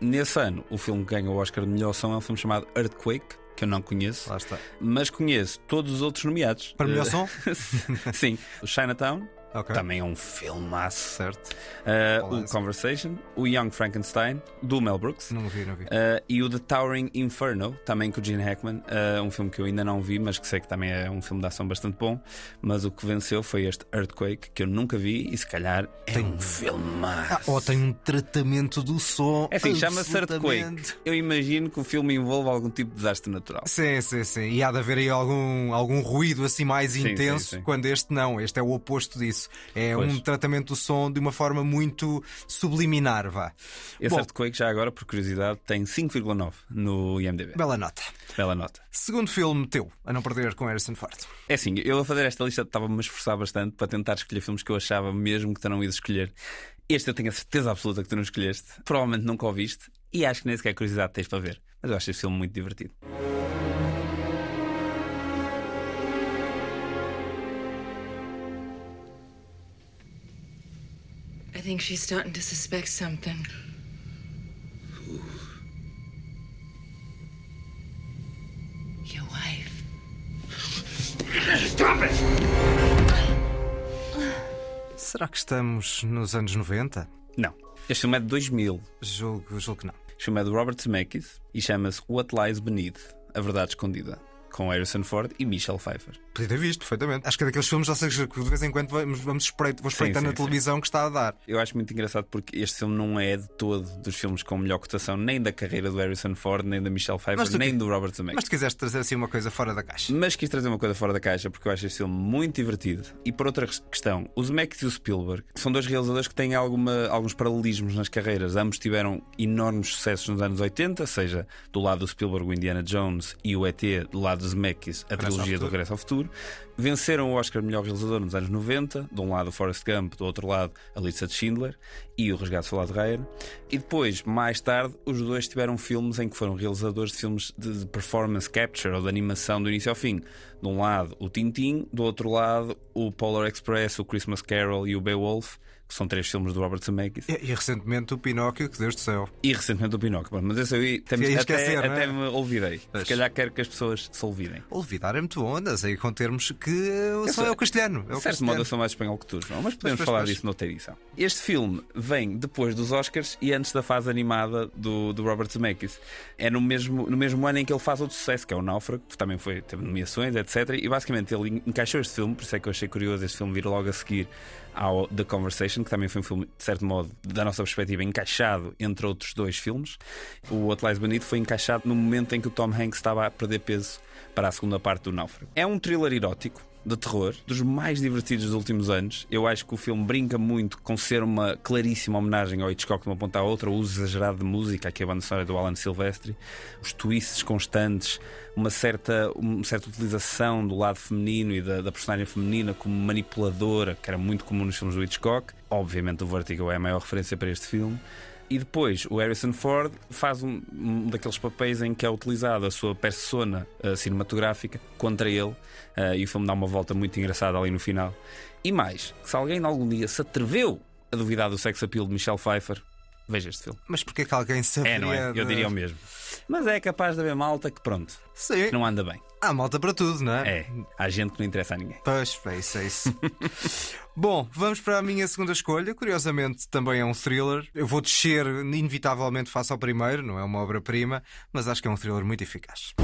Nesse ano, o filme que ganhou o Oscar de melhor som é um filme chamado Earthquake que eu não conheço, mas conheço todos os outros nomeados. Para melhor som? Sim, o Chinatown, Okay. Também é um filmaço. Certo. Uh, o Conversation, o Young Frankenstein, do Mel Brooks. Não vi, não vi. Uh, e o The Towering Inferno, também com o Gene Hackman. Uh, um filme que eu ainda não vi, mas que sei que também é um filme de ação bastante bom. Mas o que venceu foi este Earthquake, que eu nunca vi e se calhar é tem... um filmaço. Ah, ou tem um tratamento do som. É assim, chama-se Earthquake. Eu imagino que o filme envolva algum tipo de desastre natural. Sim, sim, sim. E há de haver aí algum, algum ruído assim mais sim, intenso, sim, sim. quando este não. Este é o oposto disso isso. É pois. um tratamento do som de uma forma muito subliminar, vá. Esse Bom, Earthquake, já agora, por curiosidade, tem 5,9 no IMDb. Bela nota. Bela nota. Segundo filme teu, a não perder com Harrison Ford. É assim, eu a fazer esta lista estava-me a esforçar bastante para tentar escolher filmes que eu achava mesmo que terão ido escolher. Este eu tenho a certeza absoluta que tu não escolheste. Provavelmente nunca o viste. E acho que nem sequer curiosidade tens para ver. Mas eu acho este filme muito divertido. Think she's starting to suspect something. Your wife. Será que estamos nos anos 90? Não. Este filme é de 2000. Julgo, julgo que não. Este filme é do Robert Zemeckis e chama-se What Lies Beneath A Verdade Escondida com Harrison Ford e Michelle Pfeiffer. Podia ter visto, perfeitamente. Acho que é daqueles filmes, ou seja, que de vez em quando vamos, vamos espreito, vou espreitando sim, na televisão que está a dar. Eu acho muito engraçado porque este filme não é de todo dos filmes com melhor cotação, nem da carreira do Harrison Ford, nem da Michelle Pfeiffer, nem do Robert Zemeckis. Mas tu quiseste trazer assim uma coisa fora da caixa. Mas quis trazer uma coisa fora da caixa porque eu acho este filme muito divertido. E por outra questão, o Zemeckis e o Spielberg são dois realizadores que têm alguma, alguns paralelismos nas carreiras. Ambos tiveram enormes sucessos nos anos 80, seja do lado do Spielberg o Indiana Jones e o ET, do lado do Zemeckis a trilogia do Regresso ao Futuro. Venceram o Oscar de melhor realizador nos anos 90, de um lado o Forrest Gump, do outro lado a lista de Schindler e o Resgate Soldado Ryan. E depois, mais tarde, os dois tiveram filmes em que foram realizadores de filmes de performance capture ou de animação do início ao fim. De um lado o Tintin, do outro lado o Polar Express, o Christmas Carol e o Beowulf que são três filmes do Robert Zemeckis. E, e recentemente o Pinóquio, que Deus do céu. E recentemente o Pinóquio. Bom, mas esse aí temos, até, esquecer, até, é? me olvidei. Mas... Se calhar quero que as pessoas se olvidem. Olvidar é muito ondas, aí com termos que eu só é o castelhano. É o de certo modo eu sou mais espanhol que tu, João, mas podemos falar disso noutra edição. Este filme vem depois dos Oscars e antes da fase animada do, do Robert Zemeckis. É no mesmo, no mesmo ano em que ele faz outro sucesso, que é o Náufrago, que também foi, teve nomeações, etc. E basicamente ele encaixou este filme, por isso é que eu achei curioso este filme vir logo a seguir ao The Conversation, que também foi um filme, de certo modo, da nossa perspectiva, encaixado entre outros dois filmes. O What Lies Beneath foi encaixado no momento em que o Tom Hanks estava a perder peso para a segunda parte do Náufrago. É um thriller erótico, de terror, dos mais divertidos dos últimos anos. Eu acho que o filme brinca muito com ser uma claríssima homenagem ao Hitchcock de uma ponta à outra, o uso exagerado de música, aqui a banda sonora do Alan Silvestri, os twists constantes, uma certa, uma certa utilização do lado feminino e da, da personagem feminina como manipuladora, que era muito comum nos filmes do Hitchcock. Obviamente, o Vertigo é a maior referência para este filme. E depois o Harrison Ford faz um, um, daqueles papéis em que é utilizado a sua persona uh, cinematográfica contra ele, uh, e o filme dá uma volta muito engraçada ali no final. E mais, se alguém algum dia se atreveu a duvidar do sex appeal de Michelle Pfeiffer, veja este filme. Mas porquê que alguém saberia? É, não é? Eu diria o mesmo. Mas é capaz de haver malta que, pronto, Sim. não anda bem. Há malta para tudo, não é? É, há gente que não interessa a ninguém. Pois, é isso, é isso. Bom, vamos para a minha segunda escolha. Curiosamente, também é um thriller. Eu vou descer inevitavelmente face ao primeiro, não é uma obra-prima, mas acho que é um thriller muito eficaz.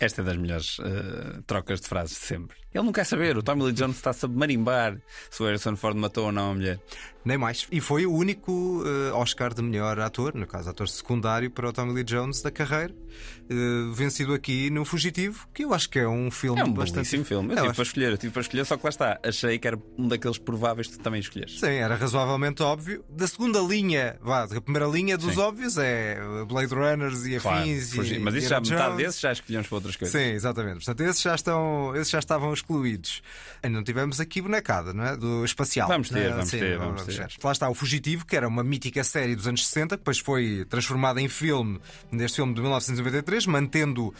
Esta é das melhores uh, trocas de frases de sempre. Ele não quer saber, o Tommy Lee Jones está-se a marimbar se o Harrison Ford matou ou não a mulher. Nem mais. E foi o único uh, Oscar de melhor ator, no caso, ator secundário para o Tommy Lee Jones da carreira, uh, vencido aqui no Fugitivo, que eu acho que é um filme é um bastante. filme. Eu é, tive para escolher, eu tive para escolher, só que lá está. Achei que era um daqueles prováveis que tu também escolheres. Sim, era razoavelmente óbvio. Da segunda linha, vá, da primeira linha dos Sim. óbvios é Blade Runners e afins. Claro, e, Mas isso já, metade desses já escolhemos para outras coisas. Sim, exatamente. Portanto, esses já, estão, esses já estavam excluídos. Ainda não tivemos aqui bonecada, não é? Do espacial. Vamos ter, não, vamos, ter vamos, ter, Lá está o Fugitivo, que era uma mítica série dos anos 60, que depois foi transformada em filme, neste filme de 1993, mantendo uh,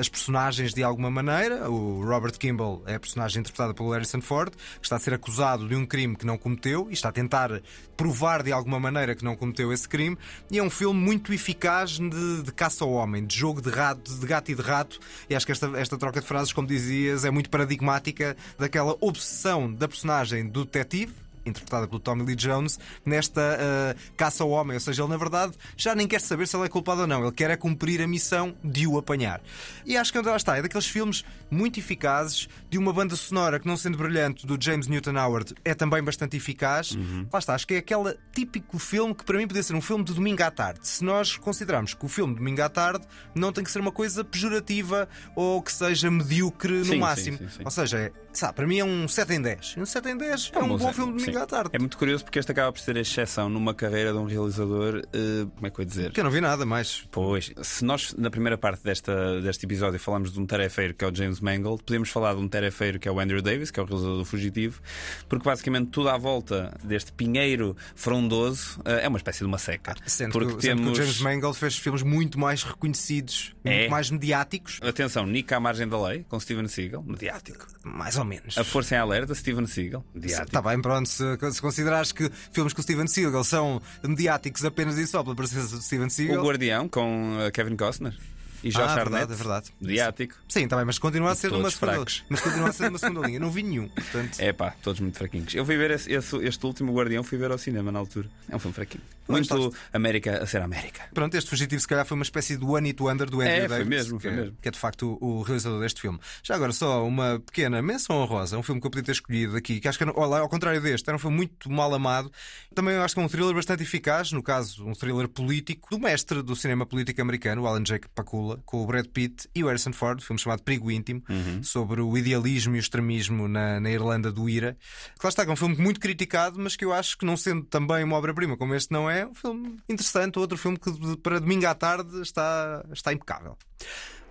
as personagens de alguma maneira. O Robert Kimball é a personagem interpretada pelo Harrison Ford, que está a ser acusado de um crime que não cometeu e está a tentar provar de alguma maneira que não cometeu esse crime. E é um filme muito eficaz de, de caça ao homem, de jogo de, rato, de gato e de rato. E acho que esta, esta troca de frases, como dizias, é muito paradigmática daquela obsessão da personagem do detetive interpretada pelo Tommy Lee Jones, nesta uh, caça ao homem. Ou seja, ele na verdade já nem quer saber se ele é culpado ou não, ele quer é cumprir a missão de o apanhar. E acho que onde ela está é daqueles filmes muito eficazes, de uma banda sonora que, não sendo brilhante, do James Newton Howard, é também bastante eficaz. Uhum. Lá está, acho que é aquele típico filme que para mim podia ser um filme de domingo à tarde. Se nós considerarmos que o filme de domingo à tarde não tem que ser uma coisa pejorativa ou que seja medíocre no sim, máximo. Sim, sim, ou seja, é, sabe, para mim é um 7 em 10. Um 7 em 10 é, é um bom filme de domingo à tarde. É muito curioso porque este acaba por ser a exceção numa carreira de um realizador. Uh, como é que eu ia dizer? Que eu não vi nada mais. Pois, se nós na primeira parte desta, deste episódio falamos de um tarefeiro que é o James Mangold, podemos falar de um tarefeiro que é o Andrew Davis, que é o realizador do Fugitivo, porque basicamente tudo à volta deste pinheiro frondoso uh, é uma espécie de uma seca. Sendo, porque que, temos... que o James Mangold fez filmes muito mais reconhecidos, É. muito mais mediáticos. Atenção, Nick à margem da lei, com Steven Seagal, mediático. Mais ou menos. A Força em Alerta, Steven Seagal, mediático. Está bem, pronto. Se, se considerares que filmes com o Steven Seagal são mediáticos apenas e só pela presença de Steven O Seagal. Guardião, com uh, Kevin Costner. E Josh Ah, Arnett. verdade, é verdade. Mediático. Sim, está bem, mas continua a ser Todos uma segunda, fracos. mas continua a ser uma segunda linha. Não vi nenhum. Portanto, É pá, todos muito fraquinhos. Eu fui ver esse, esse- este último Guardião, fui ver ao cinema na altura. É um filme fraquinho. Muito América a ser América. Pronto, este fugitivo se calhar foi uma espécie de One It Wonder do Andrew É, foi Davis, mesmo, foi que, é- mesmo. que é de facto o, o realizador deste filme. Já agora, só uma pequena menção honrosa, um filme que eu podia ter escolhido aqui, que acho que, olha, ao contrário deste, era um filme muito mal amado. Também acho que é um thriller bastante eficaz, no caso, um thriller político, do mestre do cinema político americano, o Alan Jacob Pakula, com o Brad Pitt e o Harrison Ford, um filme chamado Perigo Íntimo, Uhum. sobre o idealismo e o extremismo na, na Irlanda do IRA. Claro está, que é um filme muito criticado, mas que eu acho que, não sendo também uma obra-prima como este não é, um filme interessante, outro filme que para domingo à tarde está, está impecável.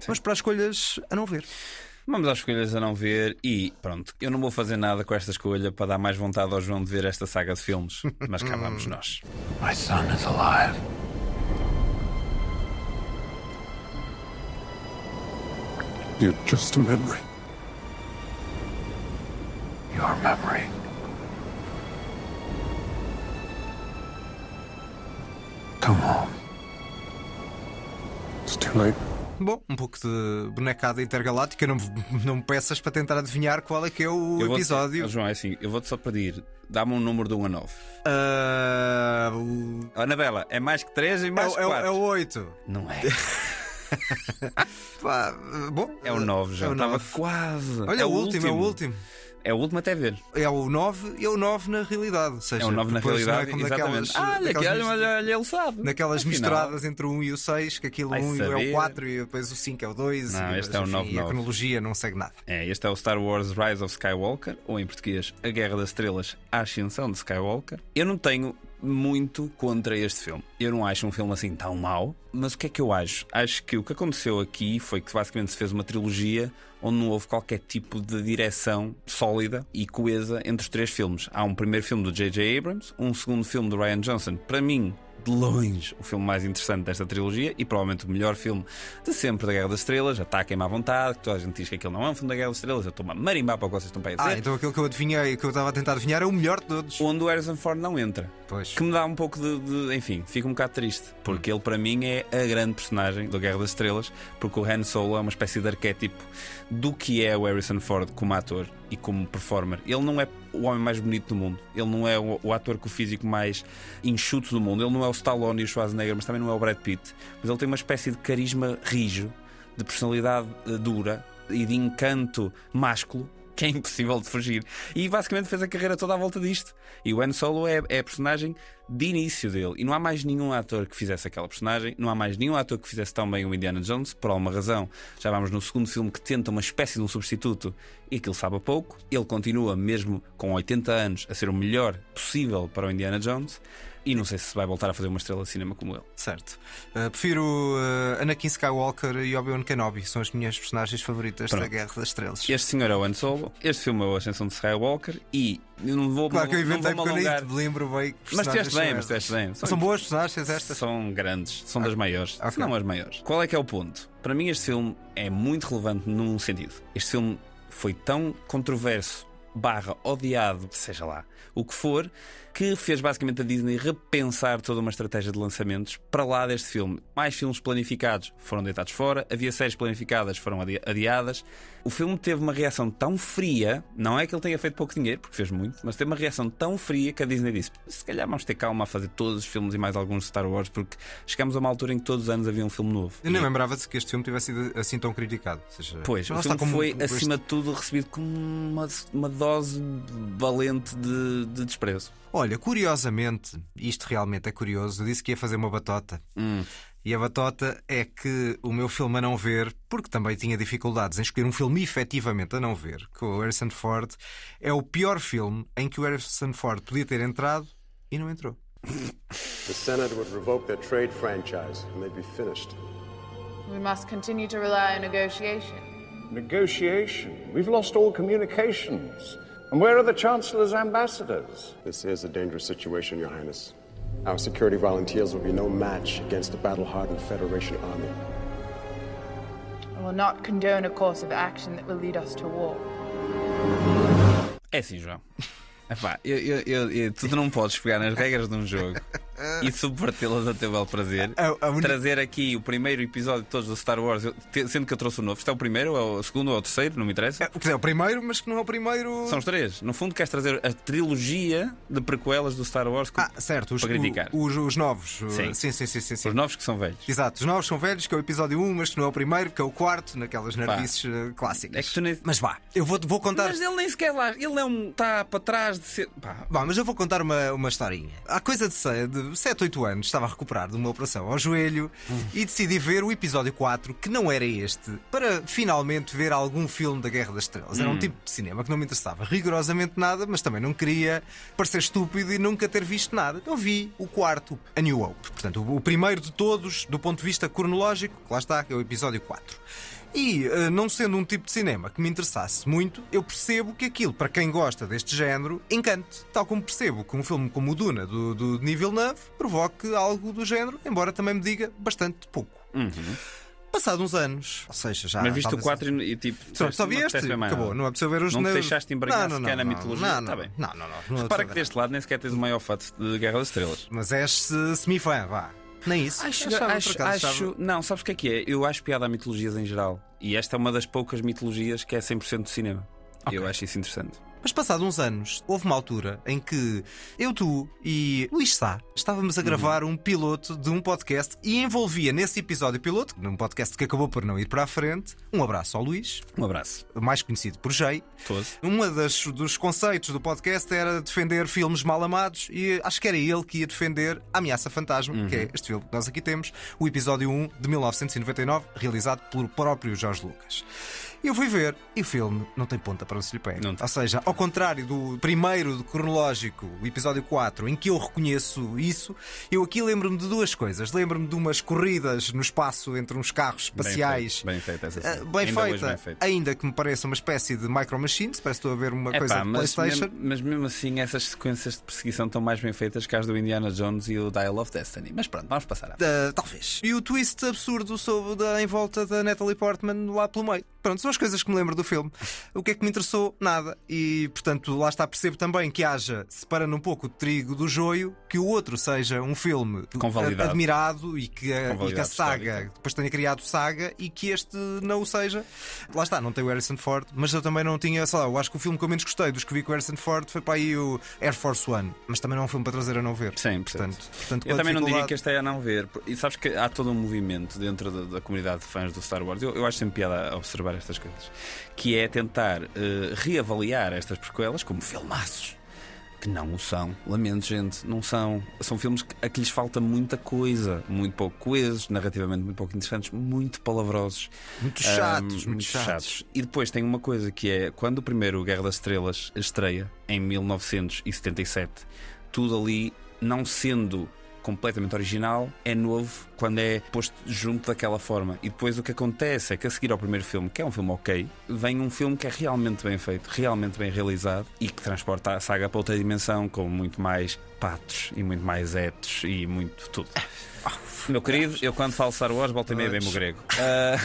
Mas para as escolhas a não ver. Vamos às escolhas a não ver e pronto, eu não vou fazer nada com esta escolha para dar mais vontade ao João de ver esta saga de filmes, mas cá vamos nós. My son is alive. You're just a memory. Your memory. Come home. It's too late. Bom, um pouco de bonecada intergaláctica, não, me- não me peças para tentar adivinhar qual é que é o Eu episódio. Oh, João, é assim, eu vou-te só pedir, dá-me um número de 1 a 9. Ah, o- Anabela, é mais que 3 e é, mais o- que é, o- 4. é o 8. Não é. Pá, bom, É o 9, é João. o Estava 9. quase. Olha, é o último, é o último. É o último até ver. É o 9 e é o 9 na realidade. Ou seja, É o 9 na é realidade, como exatamente. naquelas- Ah, olha, olha, mis- olha, olha, ele sabe. Naquelas Afinal, misturadas entre o 1 e o 6, que aquilo Vai 1 é o saber. 4 e depois o 5 é o 2. Não, e, este é o enfim, 9, A 9. cronologia não segue nada. É, este é o Star Wars Rise of Skywalker, ou em português, A Guerra das Estrelas, A Ascensão de Skywalker. Eu não tenho muito contra este filme. Eu não acho um filme assim tão mau, mas o que é que eu acho? Acho que o que aconteceu aqui foi que basicamente se fez uma trilogia onde não houve qualquer tipo de direção sólida e coesa entre os três filmes. Há um primeiro filme do J.J. Abrams, um segundo filme do Ryan Johnson. Para mim, de longe, o filme mais interessante desta trilogia e provavelmente o melhor filme de sempre da Guerra das Estrelas. Ataquem-me à vontade, que toda a gente diz que aquilo não é um filme da Guerra das Estrelas. Eu estou a marimbar para o que vocês estão para Ah, dizer. então aquilo que eu adivinhei, que eu estava a tentar adivinhar é o melhor de todos. Onde o Harrison Ford não entra. Pois. Que me dá um pouco de, de- Enfim, fico um bocado triste. Porque ele, para mim, é a grande personagem da Guerra das Estrelas. Porque o Han Solo é uma espécie de arquétipo do que é o Harrison Ford como ator e como performer. Ele não é o homem mais bonito do mundo. Ele não é o, o ator com o físico mais enxuto do mundo. Ele não é o Stallone e o Schwarzenegger, mas também não é o Brad Pitt. Mas ele tem uma espécie de carisma rijo, de personalidade eh, dura e de encanto másculo que é impossível de fugir. E basicamente fez a carreira toda à volta disto. E o Han Solo é, é a personagem de início dele. E não há mais nenhum ator que fizesse aquela personagem, não há mais nenhum ator que fizesse tão bem o Indiana Jones, por alguma razão. Já vamos no segundo filme que tenta uma espécie de um substituto e aquilo sabe a pouco. Ele continua, mesmo com 80 anos, a ser o melhor possível para o Indiana Jones. E não sei se vai voltar a fazer uma estrela de cinema como ele. Certo. Uh, prefiro uh, Anakin Skywalker e Obi-Wan Kenobi. São as minhas personagens favoritas da Pronto. Guerra das Estrelas. Este senhor é o Han Solo, este filme é o Ascensão de Skywalker e eu não vou Claro que eu inventei porque alongar. me lembro bem. Mas estiveste bem, são mas estas. estiveste bem. São boas personagens estas? São grandes, são das maiores, ok. se não as maiores. Qual é que é o ponto? Para mim este filme é muito relevante num sentido. Este filme foi tão controverso, barra odiado, seja lá, o que for, que fez basicamente a Disney repensar toda uma estratégia de lançamentos para lá deste filme. Mais filmes planificados foram deitados fora, havia séries planificadas foram adi- adiadas. O filme teve uma reação tão fria, não é que ele tenha feito pouco dinheiro, porque fez muito, mas teve uma reação tão fria que a Disney disse: se calhar vamos ter calma a fazer todos os filmes e mais alguns de Star Wars, porque chegamos a uma altura em que todos os anos havia um filme novo. Eu nem E- lembrava de que este filme tivesse sido assim tão criticado. Seja, Pois, o filme foi, este- acima de tudo, recebido com uma, uma dose valente de, de desprezo. Olha, curiosamente, isto realmente é curioso. Eu disse que ia fazer uma batota. Hum. E a batota é que o meu filme a não ver, porque também tinha dificuldades em escolher um filme efetivamente a não ver, com o Harrison Ford, é o pior filme em que o Harrison Ford podia ter entrado e não entrou. The Senate would revoke their trade franchise and they'd be finished. We must continue to rely on negotiation. Negotiation? We've lost all communications. And where are the Chancellor's ambassadors? This is a dangerous situation, Your Highness. Our security volunteers will be no match against the battle hardened Federation army. I will not condone a course of action that will lead us to war. É assim, João. Epá, eu, eu, eu, eu, tu não podes pegar nas regras de um jogo e subvertê-las a teu belo prazer. A- a Trazer aqui o primeiro episódio de todos do Star Wars, sendo que eu trouxe o novo. Isto é o primeiro, é o segundo, ou é o terceiro, não me interessa. É, quer dizer, é o primeiro, mas que não é o primeiro. São os três. No fundo, queres trazer a trilogia de prequelas do Star Wars Ah, certo, os, para criticar. os, os novos. Sim. sim, sim, sim, sim, sim. Os novos que são velhos. Exato, os novos são velhos, que é o episódio 1, mas que não é o primeiro, que é o quarto, naquelas nerdices eh, clássicas. É que tu nem- Mas vá, eu vou, vou contar. Mas ele nem sequer lá. Ele é um. Está para trás de ser. Pá, Bom, mas eu vou contar uma, uma historinha. Há coisa de, se- de 7, 8 anos estava a recuperar de uma operação ao joelho e decidi ver o episódio 4, que não era este, para finalmente ver algum filme da Guerra das Estrelas. Era um tipo de cinema que não me interessava rigorosamente nada, mas também não queria parecer estúpido e nunca ter visto nada. Então vi o quarto, A New Hope. Portanto, o, o primeiro de todos, do ponto de vista cronológico, que lá está, que é o episódio 4. E, eh, não sendo um tipo de cinema que me interessasse muito, eu percebo que aquilo, para quem gosta deste género, encante. Tal como percebo que um filme como o Duna, do, do Denis Villeneuve, provoque algo do género, embora também me diga bastante pouco. Passado uns anos, ou seja, já. Uhum. Mas viste o talvez- 4 e, tipo. Só, só vi este, acabou. Não é preciso ver os Não te deixaste embrulhar Não, não, sequer na não, mitologia. Não, não, Tá bem. não, não, não, não Repara que deste lado nem sequer tens o maior fato de Guerra das Estrelas. Mas és se- semi-fã, vá. Nem isso. Acho, Achava, acho, acaso, acho- não, sabes o que é que é? Eu acho piada a mitologias em geral. E esta é uma das poucas mitologias que é 100% de cinema. Eu acho isso interessante. Mas passado uns anos, houve uma altura em que eu, tu e Luís Sá estávamos a gravar um piloto de um podcast e envolvia nesse episódio piloto, num podcast que acabou por não ir para a frente, um abraço ao Luís, Um abraço. mais conhecido por Jay. Todo. Um dos conceitos do podcast era defender filmes mal amados e acho que era ele que ia defender A Ameaça Fantasma, que é este filme que nós aqui temos, o episódio 1 de 1999, realizado pelo próprio Jorge Lucas. Eu fui ver e o filme não tem ponta para o se lhe pega. Ou seja, ao contrário do primeiro do cronológico, o episódio 4, em que eu reconheço isso, eu aqui lembro-me de duas coisas. Lembro-me de umas corridas no espaço entre uns carros espaciais. Bem feita essa Ah, cena. Bem Ainda feita, bem feita. ainda que me pareça uma espécie de Micro Machines, parece que estou a ver uma Epá, coisa de mas, PlayStation. mesmo, mas mesmo assim, essas sequências de perseguição estão mais bem feitas que as do Indiana Jones e o Dial of Destiny. Mas pronto, vamos passar. Ah, talvez. E o twist absurdo sobre da, em volta da Natalie Portman lá pelo meio. Pronto, são as coisas que me lembro do filme. O que é que me interessou? Nada. E, portanto, lá está, percebo também que haja, separando um pouco o trigo do joio, que o outro seja um filme admirado e que, a, e que a saga depois tenha criado saga e que este não o seja. Lá está, não tem o Harrison Ford, mas eu também não tinha, sei lá, eu acho que o filme que eu menos gostei dos que vi com o Harrison Ford foi para aí o Air Force One, mas também não é um filme para trazer a não ver. Sim, portanto, portanto Eu também não diria que este é a não ver. E sabes que há todo um movimento dentro da, da comunidade de fãs do Star Wars. Eu, eu acho sempre piada a observar estas coisas. Que é tentar eh, reavaliar estas prequelas como filmaços. Que não o são. Lamento, gente, não são. São filmes a que lhes falta muita coisa. Muito pouco coesos, narrativamente muito pouco interessantes, muito palavrosos. Muito chatos, muito chatos. E depois tem uma coisa que é quando o primeiro Guerra das Estrelas estreia, em 1977, tudo ali, não sendo completamente original, é novo quando é posto junto daquela forma. E depois o que acontece é que a seguir ao primeiro filme, que é um filme ok, vem um filme que é realmente bem feito, realmente bem realizado e que transporta a saga para outra dimensão com muito mais patos e muito mais etos e muito tudo. Meu querido, eu quando falo Star Wars, volta e meia bem o grego. Ah,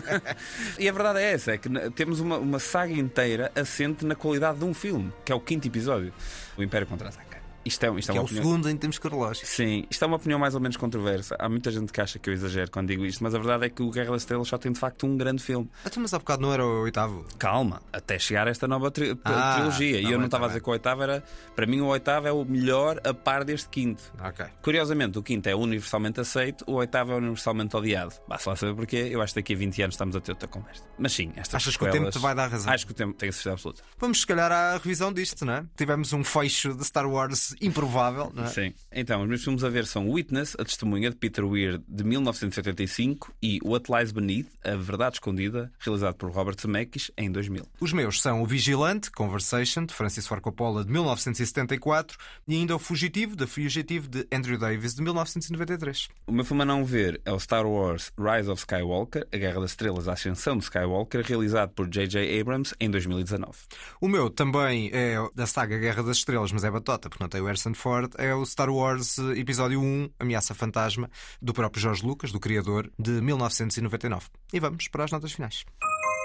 e a verdade é essa: é que temos uma, uma saga inteira assente na qualidade de um filme, que é o quinto episódio, O Império Contra-Ataca. Isto é, isto é Que é o opinião... segundo em termos cronológicos. Sim, isto é uma opinião mais ou menos controversa. Há muita gente que acha que eu exagero quando digo isto, mas a verdade é que o Guerra das Estrelas só tem de facto um grande filme. Até mas há bocado não era o oitavo. Calma, até chegar a esta nova tri- Ah, trilogia. tá e eu bem, não estava tá a dizer que o oitavo era. Para mim, o oitavo é o melhor a par deste quinto. Ok. Curiosamente, o quinto é universalmente aceito, o oitavo é universalmente odiado. Basta lá saber porquê. Eu acho que daqui a 20 anos estamos a ter outra conversa. Mas sim, estas Achas que o tempo te vai dar razão? Acho que o tempo tem a certeza absoluta. Vamos, se calhar, à revisão disto, não é? Tivemos um fecho de Star Wars parece improvável, não é? Sim. Então, os meus filmes a ver são Witness, A Testemunha de Peter Weir de 1985 e What Lies Beneath, A Verdade Escondida, realizado por Robert Zemeckis em 2000. Os meus são O Vigilante, Conversation, de Francis Ford Coppola de 1974 e ainda O Fugitivo, The Fugitive de Andrew Davis de 1993. O meu filme a não ver é o Star Wars Rise of Skywalker, A Guerra das Estrelas, A Ascensão de Skywalker, realizado por J.J. Abrams em 2019. O meu também é da saga Guerra das Estrelas, mas é batota, porque não tem o Harrison Ford. É o Star Wars eh, Episódio 1, Ameaça Fantasma, do próprio George Lucas, do criador, de 1999. E vamos para as notas finais.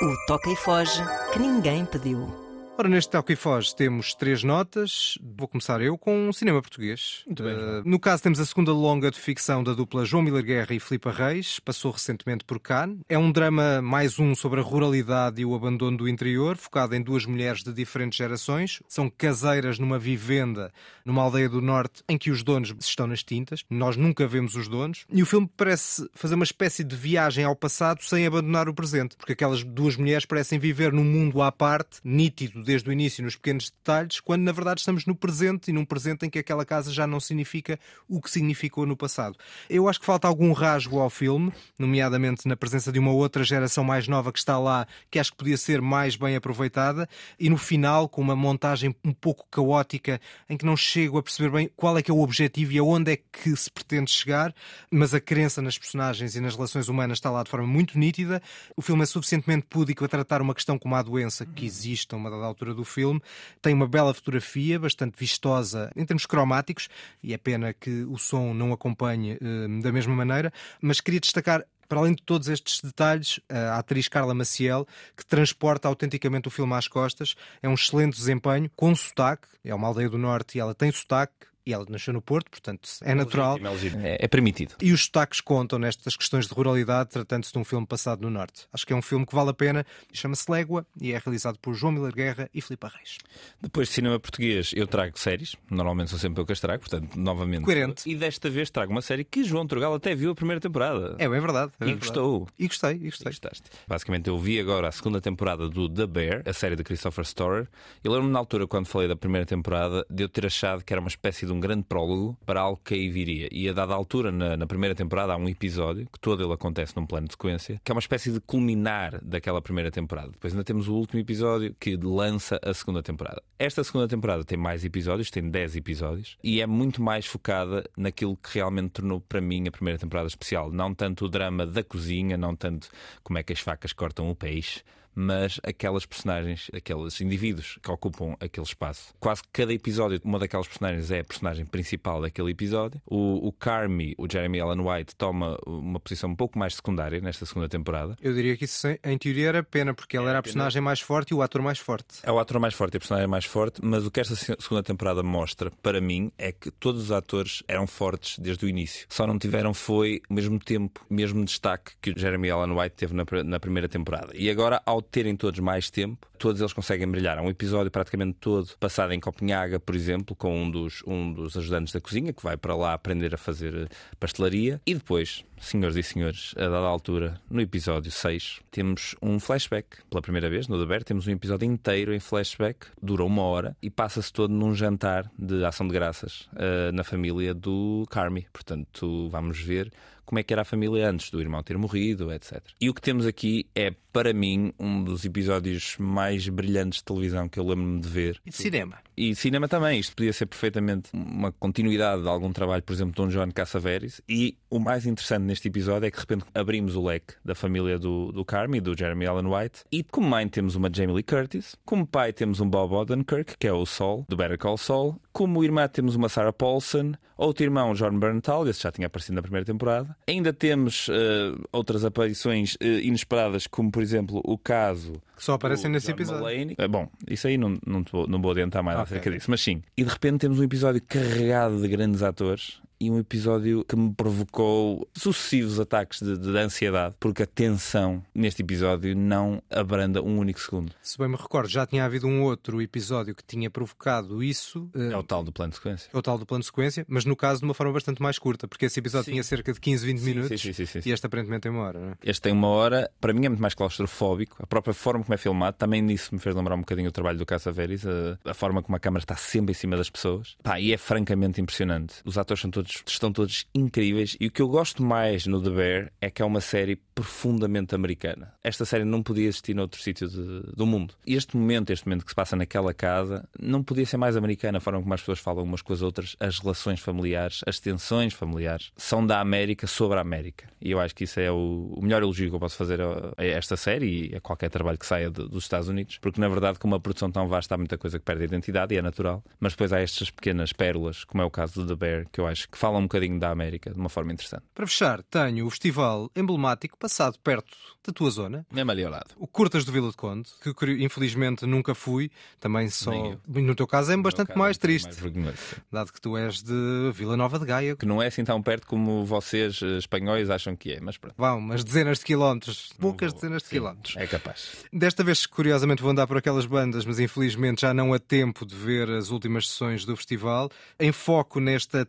O Toca e Foge que ninguém pediu. Ora, neste Toque e Foz temos três notas. Vou começar eu com o cinema português. Muito bem. Uh, no caso, temos a segunda longa de ficção da dupla João Miller Guerra e Filipe Reis. Passou recentemente por Cannes. É um drama, mais um, sobre a ruralidade e o abandono do interior, focado em duas mulheres de diferentes gerações. São caseiras numa vivenda, numa aldeia do norte, em que os donos estão nas tintas. Nós nunca vemos os donos. E o filme parece fazer uma espécie de viagem ao passado sem abandonar o presente, porque aquelas duas mulheres parecem viver num mundo à parte, nítido desde o início nos pequenos detalhes, quando na verdade estamos no presente e num presente em que aquela casa já não significa o que significou no passado. Eu acho que falta algum rasgo ao filme, nomeadamente na presença de uma outra geração mais nova que está lá, que acho que podia ser mais bem aproveitada, e no final, com uma montagem um pouco caótica, em que não chego a perceber bem qual é que é o objetivo e aonde é que se pretende chegar, mas a crença nas personagens e nas relações humanas está lá de forma muito nítida. O filme é suficientemente púdico a tratar uma questão como a doença que existe a uma dada altura do filme. Tem uma bela fotografia, bastante vistosa em termos cromáticos, e é pena que o som não acompanhe uh, da mesma maneira, mas queria destacar para além de todos estes detalhes, a atriz Carla Maciel, que transporta autenticamente o filme às costas, é um excelente desempenho, com sotaque, é uma aldeia do norte e ela tem sotaque, e ela nasceu no Porto, portanto é natural. É, é, permitido. E os sotaques contam nestas questões de ruralidade, tratando-se de um filme passado no Norte. Acho que é um filme que vale a pena, chama-se Légua e é realizado por João Miller Guerra e Filipe Reis. Depois de cinema português, eu trago séries, normalmente sou sempre eu que as trago, portanto, novamente. Coerente. E desta vez trago uma série que João Turgal até viu a primeira temporada. É bem verdade. É bem e verdade. gostou. E gostei, e gostei. E gostaste. Basicamente, eu vi agora a segunda temporada do The Bear, a série de Christopher Storer. Eu lembro-me na altura, quando falei da primeira temporada, de eu ter achado que era uma espécie de um grande prólogo para algo que aí viria. E a dada altura, na, na, primeira temporada, há um episódio que todo ele acontece num plano de sequência, que é uma espécie de culminar daquela primeira temporada. Depois ainda temos o último episódio que lança a segunda temporada. Esta segunda temporada tem mais episódios, tem 10 episódios, e é muito mais focada naquilo que realmente tornou para mim a primeira temporada especial. Não tanto o drama da cozinha, não tanto como é que as facas cortam o peixe mas aquelas personagens, aqueles indivíduos que ocupam aquele espaço. Quase cada episódio, uma daquelas personagens é a personagem principal daquele episódio. O, o Carmi, o Jeremy Allen White, toma uma posição um pouco mais secundária nesta segunda temporada. Eu diria que isso em teoria era pena, porque ele é era a personagem mais forte e o ator mais forte. É o ator mais forte e a personagem mais forte, mas o que esta segunda temporada mostra para mim é que todos os atores eram fortes desde o início. Só não tiveram foi o mesmo tempo, o mesmo destaque que o Jeremy Allen White teve na, na primeira temporada. E agora, ao terem todos mais tempo, todos eles conseguem brilhar. Há um episódio praticamente todo passado em Copenhaga, por exemplo, com um dos, um dos ajudantes da cozinha que vai para lá aprender a fazer pastelaria. E depois, senhores e senhores, a dada altura, no episódio 6, temos um flashback. Pela primeira vez, no Deber, temos um episódio inteiro em flashback, dura uma hora e passa-se todo num jantar de ação de graças uh, na família do Carmi. Portanto, vamos ver como é que era a família antes do irmão ter morrido, etc. E o que temos aqui é, para mim, um dos episódios mais brilhantes de televisão que eu lembro-me de ver. E de cinema. E cinema também. Isto podia ser perfeitamente uma continuidade de algum trabalho, por exemplo, de um John Cassavetes. E o mais interessante neste episódio é que de repente abrimos o leque da família do, do Carmi, do Jeremy Allen White. E como mãe temos uma Jamie Lee Curtis. Como pai temos um Bob Odenkirk, que é o Sol, do Better Call Saul. Como irmã temos uma Sarah Paulson. Outro irmão, John Berntal, esse já tinha aparecido na primeira temporada. Ainda temos uh, outras aparições uh, inesperadas, como por exemplo o caso. Que só aparecem nesse John episódio. Mulaney. Uh, bom, isso aí não, não, vou, não vou adiantar mais okay. acerca disso, mas sim. E de repente temos um episódio carregado de grandes atores e um episódio que me provocou sucessivos ataques de, de ansiedade, porque a tensão neste episódio não abranda um único segundo. Se bem me recordo, já tinha havido um outro episódio que tinha provocado isso. É o tal do plano de sequência. É o tal do plano de sequência, mas no caso de uma forma bastante mais curta, porque esse episódio sim. tinha cerca de 15, 20 sim, minutos sim, sim, e este aparentemente tem uma hora. Não é? Este tem uma hora, para mim é muito mais claustrofóbico. A própria forma como é filmado também nisso me fez lembrar um bocadinho o trabalho do Casa Veris, a, a, forma como a câmera está sempre em cima das pessoas. Pá, e é francamente impressionante. Os atores são todos, estão todos incríveis e o que eu gosto mais no The Bear é que é uma série profundamente americana. Esta série não podia existir noutro sítio do mundo. E este momento, este momento que se passa naquela casa, não podia ser mais americana. A forma como as pessoas falam umas com as outras, as relações familiares, as tensões familiares, são da América sobre a América. E eu acho que isso é o, o melhor elogio que eu posso fazer a, a, esta série e a qualquer trabalho que saia de, dos Estados Unidos, porque na verdade, com uma produção tão vasta, há muita coisa que perde a identidade e é natural. Mas depois há estas pequenas pérolas, como é o caso do The Bear, que eu acho que falam um bocadinho da América de uma forma interessante. Para fechar, tenho o festival emblemático passado perto da tua zona. Mesmo ali ao lado. O Curtas do Vila de Conde, que infelizmente nunca fui, também só. No teu caso é no bastante mais é triste. Mais dado que tu és de Vila Nova de Gaia. Que não é assim tão perto como vocês eh, espanhóis acham que é, mas pronto. Vão, umas dezenas de quilómetros, poucas dezenas de Sim, quilómetros. É capaz. Desta vez, curiosamente, vou andar por aquelas bandas, mas infelizmente já não há tempo de ver as últimas sessões do festival. Em foco nesta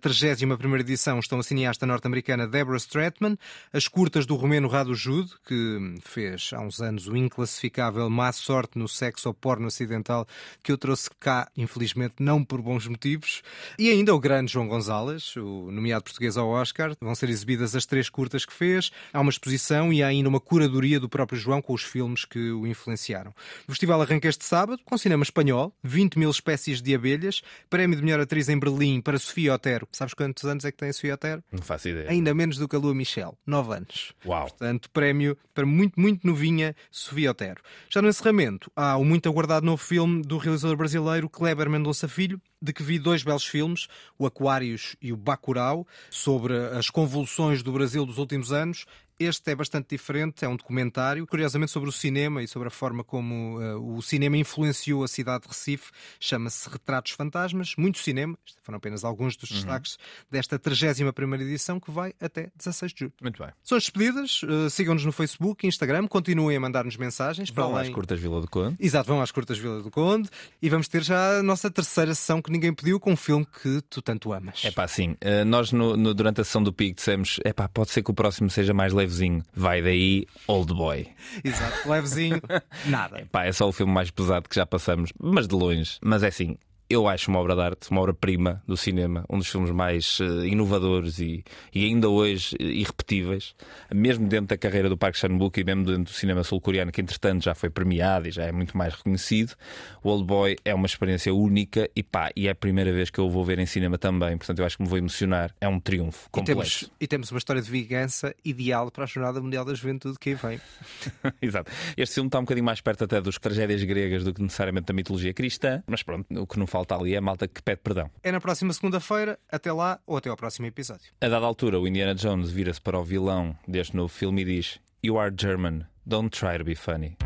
31 edição estão a cineasta norte-americana Deborah Stratman, as curtas do romeno Rado Jude, que fez há uns anos o inclassificável Má Sorte no Sexo ou Porno Acidental, que eu trouxe cá, infelizmente, não por bons motivos, e ainda o grande João Gonzalez, o nomeado português ao Oscar. Vão ser exibidas as três curtas que fez, há uma exposição e há ainda uma curadoria do próprio João com os filmes que o influenciaram. O festival arranca este sábado com cinema espanhol, 20 mil espécies de abelhas, prémio de melhor atriz em Berlim para Sofia Otero. Sabes quantos anos é que tem a Sofia Otero? Não faço ideia. Ainda menos do que a Lua Michel, 9 anos. Uau. Portanto, prémio para muito, muito novinha Sofia Otero. Já no encerramento, há o muito aguardado novo filme do realizador brasileiro Kleber Mendonça Filho, de que vi dois belos filmes, o Aquários e o Bacurau, sobre as convulsões do Brasil dos últimos anos este é bastante diferente, é um documentário, curiosamente sobre o cinema e sobre a forma como uh, o cinema influenciou a cidade de Recife. Chama-se Retratos Fantasmas, muito cinema. Estes foram apenas alguns dos uhum. destaques desta 31 edição que vai até 16 de julho. Muito bem. São as despedidas. Uh, Sigam-nos no Facebook, Instagram, continuem a mandar-nos mensagens. Vão além... às Curtas Vila do Conde. Exato, vão às Curtas Vila do Conde e vamos ter já a nossa terceira sessão que ninguém pediu com um filme que tu tanto amas. É pá, sim. Uh, nós no, no, durante a sessão do PIC dissemos: é pá, pode ser que o próximo seja mais leve levezinho. Vai daí Old Boy. Exato, levezinho, nada. Pá, é só o filme mais pesado que já passamos, mas de longe. Mas é assim, eu acho uma obra de arte, uma obra-prima do cinema, um dos filmes mais uh, inovadores e, e, ainda hoje uh, irrepetíveis, mesmo dentro da carreira do Park Chan-wook e mesmo dentro do cinema sul-coreano, que entretanto já foi premiado e já é muito mais reconhecido. O Old Boy é uma experiência única e pá, e é a primeira vez que eu vou ver em cinema também, portanto eu acho que me vou emocionar. É um triunfo completo. E temos, e temos uma história de vingança ideal para a Jornada Mundial da Juventude que aí vem. Exato. Este filme está um bocadinho mais perto até dos tragédias gregas do que necessariamente da mitologia cristã, mas pronto, o que não falta falta ali é a malta que pede perdão. É na próxima segunda-feira, até lá ou até ao próximo episódio. A dada altura, o Indiana Jones vira-se para o vilão deste novo filme e diz: You are German, don't try to be funny.